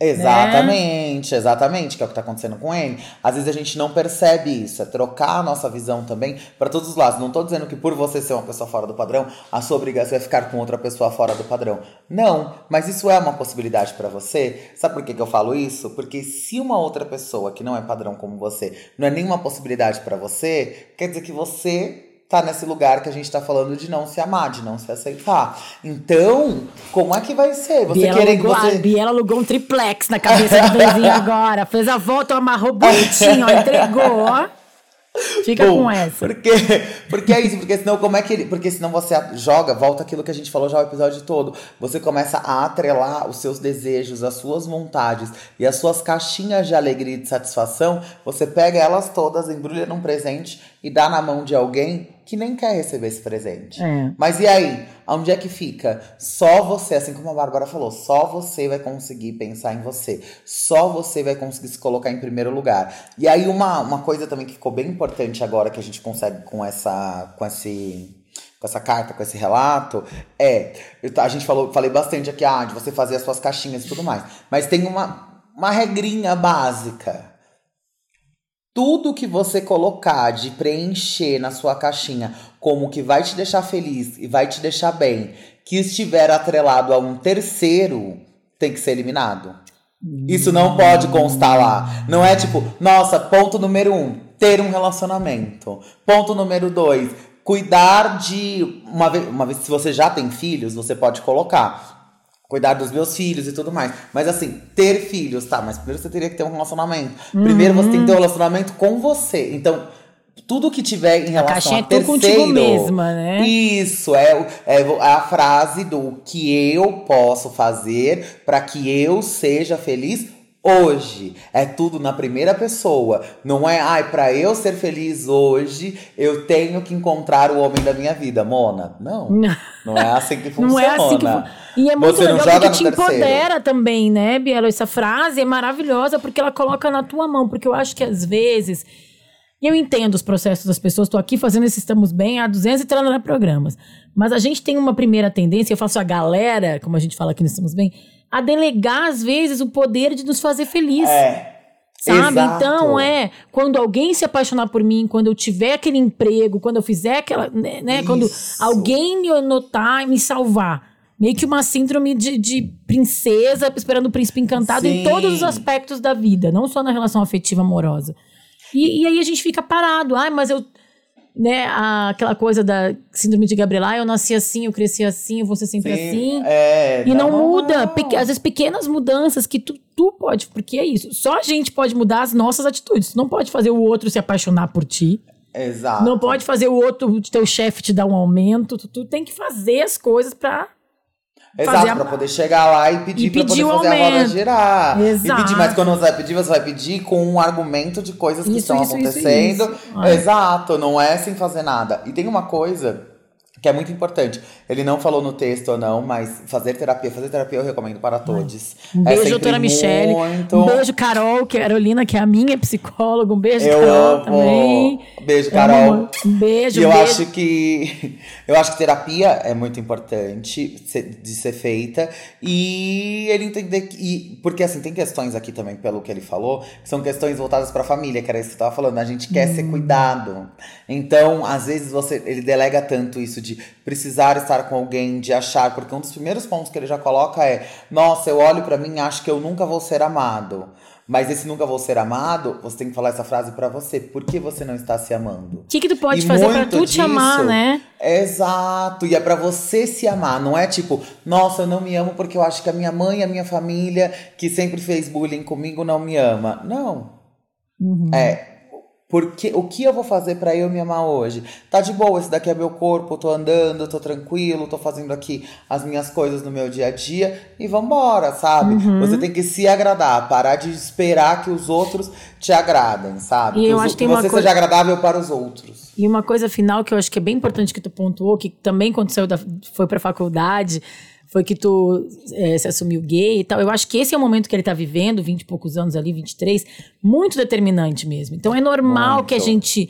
Exatamente, né? exatamente, que é o que está acontecendo com ele. Às vezes a gente não percebe isso, é trocar a nossa visão também para todos os lados. Não estou dizendo que por você ser uma pessoa fora do padrão, a sua obrigação é ficar com outra pessoa fora do padrão. Não, mas isso é uma possibilidade para você. Sabe por que, que eu falo isso? Porque se uma outra pessoa que não é padrão como você não é nenhuma possibilidade para você, quer dizer que você tá nesse lugar que a gente tá falando de não se amar, de não se aceitar. Então, como é que vai ser? Você Biela querer alugou, você... A Biela alugou um triplex na cabeça do vizinho agora. Fez a volta, amarrou bonitinho, ó, entregou, ó. Fica Bom, com essa. Porque, porque é isso, porque senão como é que ele. Porque senão você joga, volta aquilo que a gente falou já o episódio todo. Você começa a atrelar os seus desejos, as suas vontades e as suas caixinhas de alegria e de satisfação. Você pega elas todas, embrulha num presente e dá na mão de alguém que nem quer receber esse presente. É. Mas e aí? Onde é que fica? Só você, assim como a Bárbara falou, só você vai conseguir pensar em você. Só você vai conseguir se colocar em primeiro lugar. E aí, uma, uma coisa também que ficou bem importante agora que a gente consegue com essa. com esse com essa carta, com esse relato, é. Eu, a gente falou, falei bastante aqui, ah, de você fazer as suas caixinhas e tudo mais. Mas tem uma, uma regrinha básica tudo que você colocar de preencher na sua caixinha como que vai te deixar feliz e vai te deixar bem, que estiver atrelado a um terceiro, tem que ser eliminado. Isso não pode constar lá. Não é tipo, nossa, ponto número um, ter um relacionamento. Ponto número dois, cuidar de. Uma vez, uma vez, se você já tem filhos, você pode colocar cuidar dos meus filhos e tudo mais. Mas assim, ter filhos, tá, mas primeiro você teria que ter um relacionamento. Uhum. Primeiro você tem que ter um relacionamento com você. Então, tudo que tiver em relação a, a é terceiro, contigo mesma, né? Isso é, é, é a frase do que eu posso fazer para que eu seja feliz hoje. É tudo na primeira pessoa. Não é, ai, para eu ser feliz hoje, eu tenho que encontrar o homem da minha vida, Mona. Não. Não, não é assim que funciona. Não é assim que E é muito Você legal porque te terceiro. empodera também, né, Bielo? Essa frase é maravilhosa porque ela coloca na tua mão, porque eu acho que às vezes e eu entendo os processos das pessoas, estou aqui fazendo esse Estamos Bem há 200 e programas. Mas a gente tem uma primeira tendência, eu faço a galera, como a gente fala aqui no Estamos Bem, a delegar, às vezes, o poder de nos fazer feliz. É. Sabe? Exato. Então é quando alguém se apaixonar por mim, quando eu tiver aquele emprego, quando eu fizer aquela. Né, né quando alguém me notar e me salvar. Meio que uma síndrome de, de princesa esperando o príncipe encantado Sim. em todos os aspectos da vida, não só na relação afetiva amorosa. E, e aí a gente fica parado. Ai, mas eu né, a, aquela coisa da síndrome de Gabriela, ah, eu nasci assim, eu cresci assim, eu vou ser sempre Sim, assim. É, e não, não muda. Peque, às vezes pequenas mudanças que tu, tu pode, porque é isso. Só a gente pode mudar as nossas atitudes. Tu não pode fazer o outro se apaixonar por ti. Exato. Não pode fazer o outro, teu chefe te dar um aumento. Tu, tu tem que fazer as coisas para Exato, pra poder chegar lá e pedir, e pra poder fazer aumento. a roda girar. Exato. E pedir, mas quando você vai pedir, você vai pedir com um argumento de coisas que isso, estão isso, acontecendo. Isso, Exato, não é sem fazer nada. E tem uma coisa que é muito importante. Ele não falou no texto ou não, mas fazer terapia, fazer terapia eu recomendo para todos. Um beijo, é doutora Michelle. Muito... Um beijo, Carol, que é Carolina, que é a minha psicóloga. Um beijo, eu Carol, amo. também. Beijo, Carol. Um beijo, e eu beijo. acho que eu acho que terapia é muito importante de ser feita e ele entender que porque assim tem questões aqui também pelo que ele falou, que são questões voltadas para a família, que era isso que eu tava falando, a gente quer hum. ser cuidado. Então, às vezes você ele delega tanto isso de de precisar estar com alguém, de achar, porque um dos primeiros pontos que ele já coloca é: nossa, eu olho para mim e acho que eu nunca vou ser amado. Mas esse nunca vou ser amado, você tem que falar essa frase para você. Por que você não está se amando? O que, que tu pode e fazer para tu disso, te amar, né? Exato. E é para você se amar. Não é tipo, nossa, eu não me amo porque eu acho que a minha mãe, a minha família, que sempre fez bullying comigo, não me ama. Não. Uhum. É, porque o que eu vou fazer para eu me amar hoje? Tá de boa, esse daqui é meu corpo, tô andando, tô tranquilo, tô fazendo aqui as minhas coisas no meu dia a dia e vambora, sabe? Uhum. Você tem que se agradar, parar de esperar que os outros te agradem, sabe? E que, eu os, acho que, você coisa... seja agradável para os outros. E uma coisa final que eu acho que é bem importante que tu pontuou, que também aconteceu, da, foi pra faculdade, foi que tu é, se assumiu gay e tal. Eu acho que esse é o momento que ele tá vivendo, 20 e poucos anos ali, 23, muito determinante mesmo. Então é normal muito. que a gente,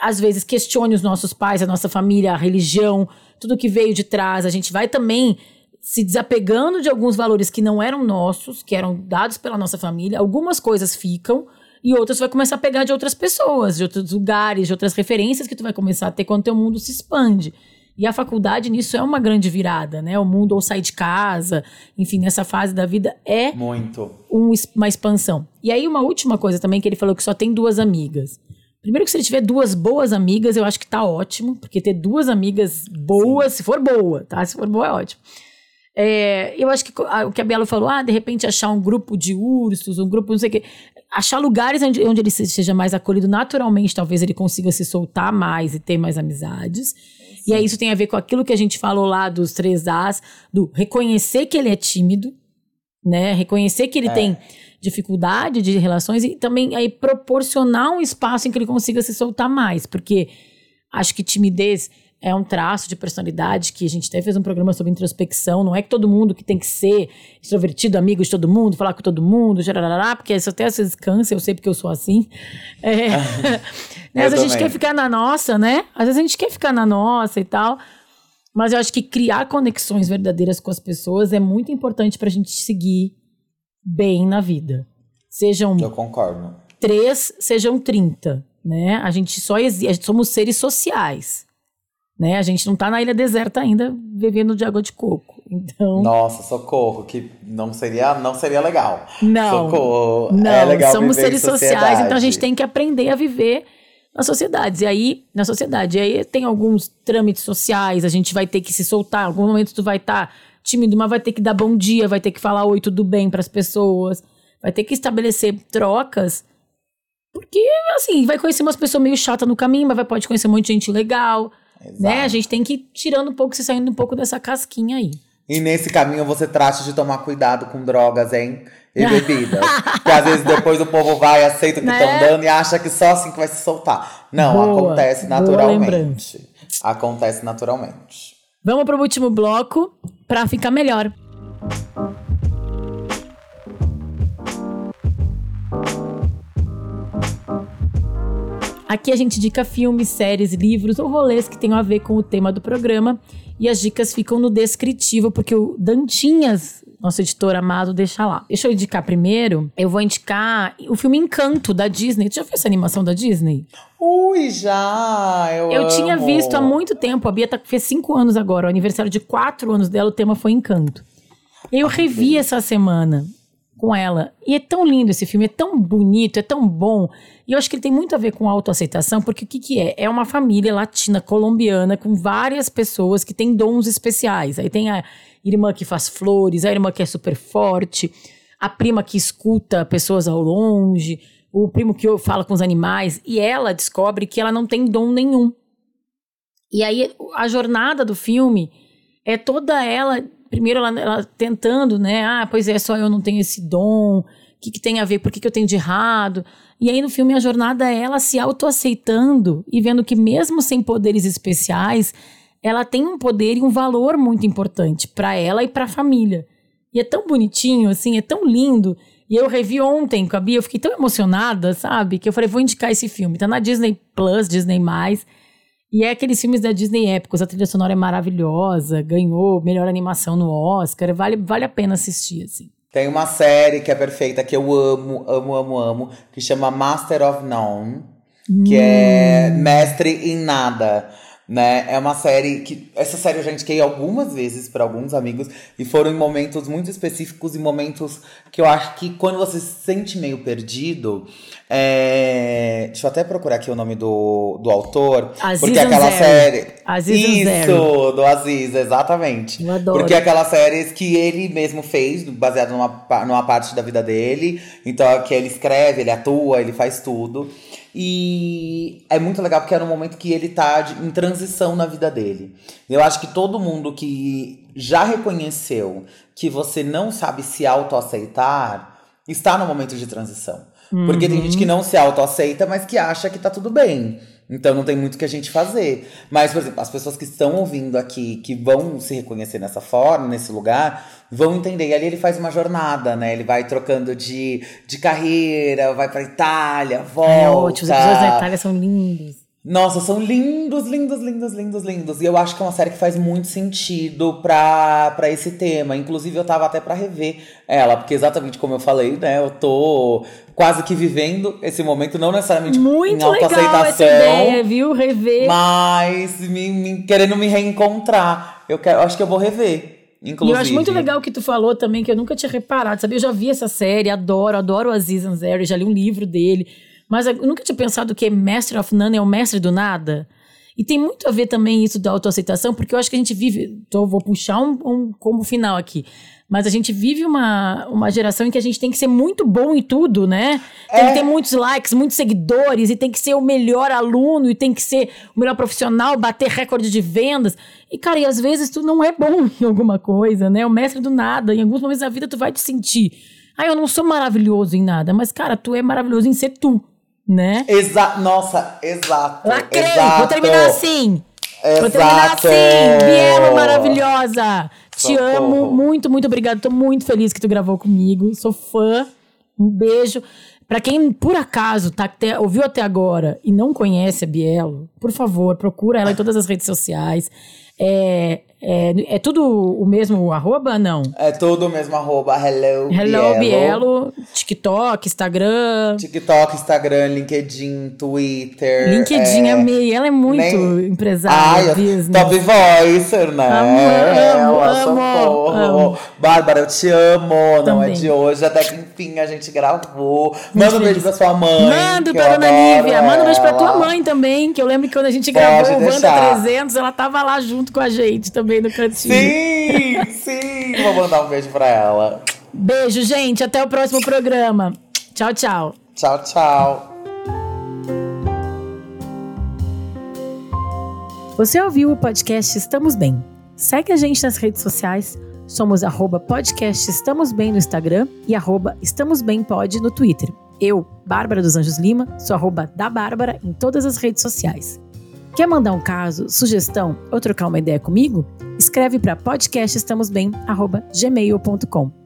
às vezes, questione os nossos pais, a nossa família, a religião, tudo que veio de trás. A gente vai também se desapegando de alguns valores que não eram nossos, que eram dados pela nossa família. Algumas coisas ficam e outras vai começar a pegar de outras pessoas, de outros lugares, de outras referências que tu vai começar a ter quando teu mundo se expande. E a faculdade nisso é uma grande virada, né? O mundo ou sai de casa, enfim, nessa fase da vida é muito um, uma expansão. E aí uma última coisa também que ele falou que só tem duas amigas. Primeiro que se ele tiver duas boas amigas, eu acho que tá ótimo, porque ter duas amigas boas, Sim. se for boa, tá? Se for boa é ótimo. É, eu acho que o que a Bela falou, ah, de repente achar um grupo de ursos, um grupo não sei o quê. Achar lugares onde, onde ele seja mais acolhido naturalmente, talvez ele consiga se soltar mais e ter mais amizades. Sim. E aí isso tem a ver com aquilo que a gente falou lá dos três As, do reconhecer que ele é tímido, né? Reconhecer que ele é. tem dificuldade de relações e também aí proporcionar um espaço em que ele consiga se soltar mais, porque acho que timidez é um traço de personalidade que a gente até fez um programa sobre introspecção. Não é que todo mundo que tem que ser extrovertido, amigo de todo mundo, falar com todo mundo, jarará, porque isso até às vezes cansa, eu sei porque eu sou assim. É, né, às vezes a gente quer ficar na nossa, né? Às vezes a gente quer ficar na nossa e tal. Mas eu acho que criar conexões verdadeiras com as pessoas é muito importante para a gente seguir bem na vida. Sejam. Eu concordo. Três, sejam trinta, né? A gente só existe. Somos seres sociais. Né? A gente não está na ilha deserta ainda, bebendo de água de coco. Então. Nossa, socorro, que não seria, não seria legal. Não. Socorro. Não, é legal somos seres sociais, então a gente tem que aprender a viver nas sociedades. E aí, na sociedade, e aí tem alguns trâmites sociais, a gente vai ter que se soltar. Em algum momento tu vai estar tá tímido, mas vai ter que dar bom dia, vai ter que falar oi, tudo bem para as pessoas, vai ter que estabelecer trocas. Porque, assim, vai conhecer umas pessoas meio chatas no caminho, mas vai, pode conhecer um monte de gente legal. Né? A gente tem que ir tirando um pouco, se saindo um pouco dessa casquinha aí. E nesse caminho você trate de tomar cuidado com drogas, hein? E bebidas. que às vezes depois o povo vai, aceita o que estão né? dando e acha que só assim que vai se soltar. Não, boa, acontece naturalmente. Acontece naturalmente. Vamos para o último bloco para ficar melhor. Aqui a gente indica filmes, séries, livros ou rolês que tenham a ver com o tema do programa. E as dicas ficam no descritivo, porque o Dantinhas, nosso editor amado, deixa lá. Deixa eu indicar primeiro. Eu vou indicar o filme Encanto, da Disney. Tu já viu essa animação da Disney? Ui, já! Eu, eu amo. tinha visto há muito tempo. A Bia tá, fez cinco anos agora. O aniversário de quatro anos dela, o tema foi Encanto. Eu revi essa semana com ela. E é tão lindo esse filme, é tão bonito, é tão bom. E eu acho que ele tem muito a ver com autoaceitação, porque o que, que é? É uma família latina colombiana com várias pessoas que têm dons especiais. Aí tem a irmã que faz flores, a irmã que é super forte, a prima que escuta pessoas ao longe, o primo que fala com os animais, e ela descobre que ela não tem dom nenhum. E aí a jornada do filme é toda ela, primeiro ela, ela tentando, né? Ah, pois é, só eu não tenho esse dom. O que, que tem a ver? Por que, que eu tenho de errado? E aí no filme a jornada é ela se autoaceitando e vendo que mesmo sem poderes especiais, ela tem um poder e um valor muito importante para ela e para a família. E é tão bonitinho, assim, é tão lindo. E eu revi ontem com a Bia, eu fiquei tão emocionada, sabe? Que eu falei, vou indicar esse filme. Tá na Disney Plus, Disney+. E é aqueles filmes da Disney épicos. A trilha sonora é maravilhosa, ganhou melhor animação no Oscar. Vale, vale a pena assistir, assim. Tem uma série que é perfeita, que eu amo, amo, amo, amo, que chama Master of None, que é hum. é mestre em nada. né? É uma série que. Essa série eu já indiquei algumas vezes para alguns amigos e foram em momentos muito específicos e momentos que eu acho que quando você se sente meio perdido. É... Deixa eu até procurar aqui o nome do, do autor. Aziz porque aquela Ansari. série. Aziz Isso, do Aziz, exatamente. Eu adoro. Porque aquelas séries que ele mesmo fez, baseado numa, numa parte da vida dele. Então, é que ele escreve, ele atua, ele faz tudo. E é muito legal porque é no momento que ele tá de- em transição na vida dele. Eu acho que todo mundo que já reconheceu que você não sabe se autoaceitar está no momento de transição. Porque tem gente que não se autoaceita, mas que acha que tá tudo bem. Então não tem muito o que a gente fazer. Mas, por exemplo, as pessoas que estão ouvindo aqui, que vão se reconhecer nessa forma, nesse lugar, vão entender. E ali ele faz uma jornada, né? Ele vai trocando de, de carreira, vai pra Itália, volta. É ótimo, os episódios da Itália são lindos. Nossa, são lindos, lindos, lindos, lindos, lindos. E eu acho que é uma série que faz muito sentido pra, pra esse tema. Inclusive, eu tava até pra rever ela, porque exatamente como eu falei, né? Eu tô quase que vivendo esse momento, não necessariamente em Muito legal essa autoaceitação, ideia, viu? Rever. mas me, me- querendo me reencontrar. Eu, quero, eu acho que eu vou rever. E Inclusive. eu acho muito legal o que tu falou também, que eu nunca tinha reparado, sabe? Eu já vi essa série, adoro, adoro o Aziz Ansari, já li um livro dele. Mas eu nunca tinha pensado que Master of None é o mestre do nada. E tem muito a ver também isso da autoaceitação, porque eu acho que a gente vive. Então, vou puxar um, um combo final aqui. Mas a gente vive uma, uma geração em que a gente tem que ser muito bom em tudo, né? Tem É. que ter muitos likes, muitos seguidores, e tem que ser o melhor aluno, e tem que ser o melhor profissional, bater recorde de vendas. E, cara, e às vezes tu não é bom em alguma coisa, né? O mestre do nada. Em alguns momentos da vida tu vai te sentir. Ah, eu não sou maravilhoso em nada, mas, cara, tu é maravilhoso em ser tu, né? Exa Nossa, exato. Lacrei, exato. vou terminar assim. Vou Exato. terminar assim. Bielo maravilhosa. Te Socorro. amo. Muito, muito obrigada. Tô muito feliz que tu gravou comigo. Sou fã. Um beijo. Pra quem, por acaso, tá até, ouviu até agora e não conhece a Bielo, por favor, procura ela em todas as redes sociais. É, é, é tudo o mesmo arroba? Não. É tudo mesmo arroba hello, Hello, Bielo. TikTok, Instagram. TikTok, Instagram, LinkedIn, Twitter. LinkedIn, é... amei. Ela é muito nem- empresária. Ai, business. Top Voicer, né? Amo, amo, amo, socorro. amo. Bárbara, eu te amo. Não é Também. de hoje, até que enfim a gente gravou. Manda um beijo pra sua mãe. Manda pra dona Nívia. Manda um beijo pra tua mãe também, que eu lembro que quando a gente Pode gravou o Banda deixar. 300, ela tava lá junto com a gente também no cantinho. Sim, sim. Vou mandar um beijo pra ela. Beijo, gente. Até o próximo programa. Tchau, tchau. Tchau, tchau. Você ouviu o podcast Estamos Bem? Segue a gente nas redes sociais. Somos arroba podcast Estamos Bem no Instagram e arroba Estamos Bem Pod no Twitter. Eu, Bárbara dos Anjos Lima, sou arroba da Bárbara em todas as redes sociais. Quer mandar um caso, sugestão ou trocar uma ideia comigo? Escreve para podcastestamosbem@gmail.com.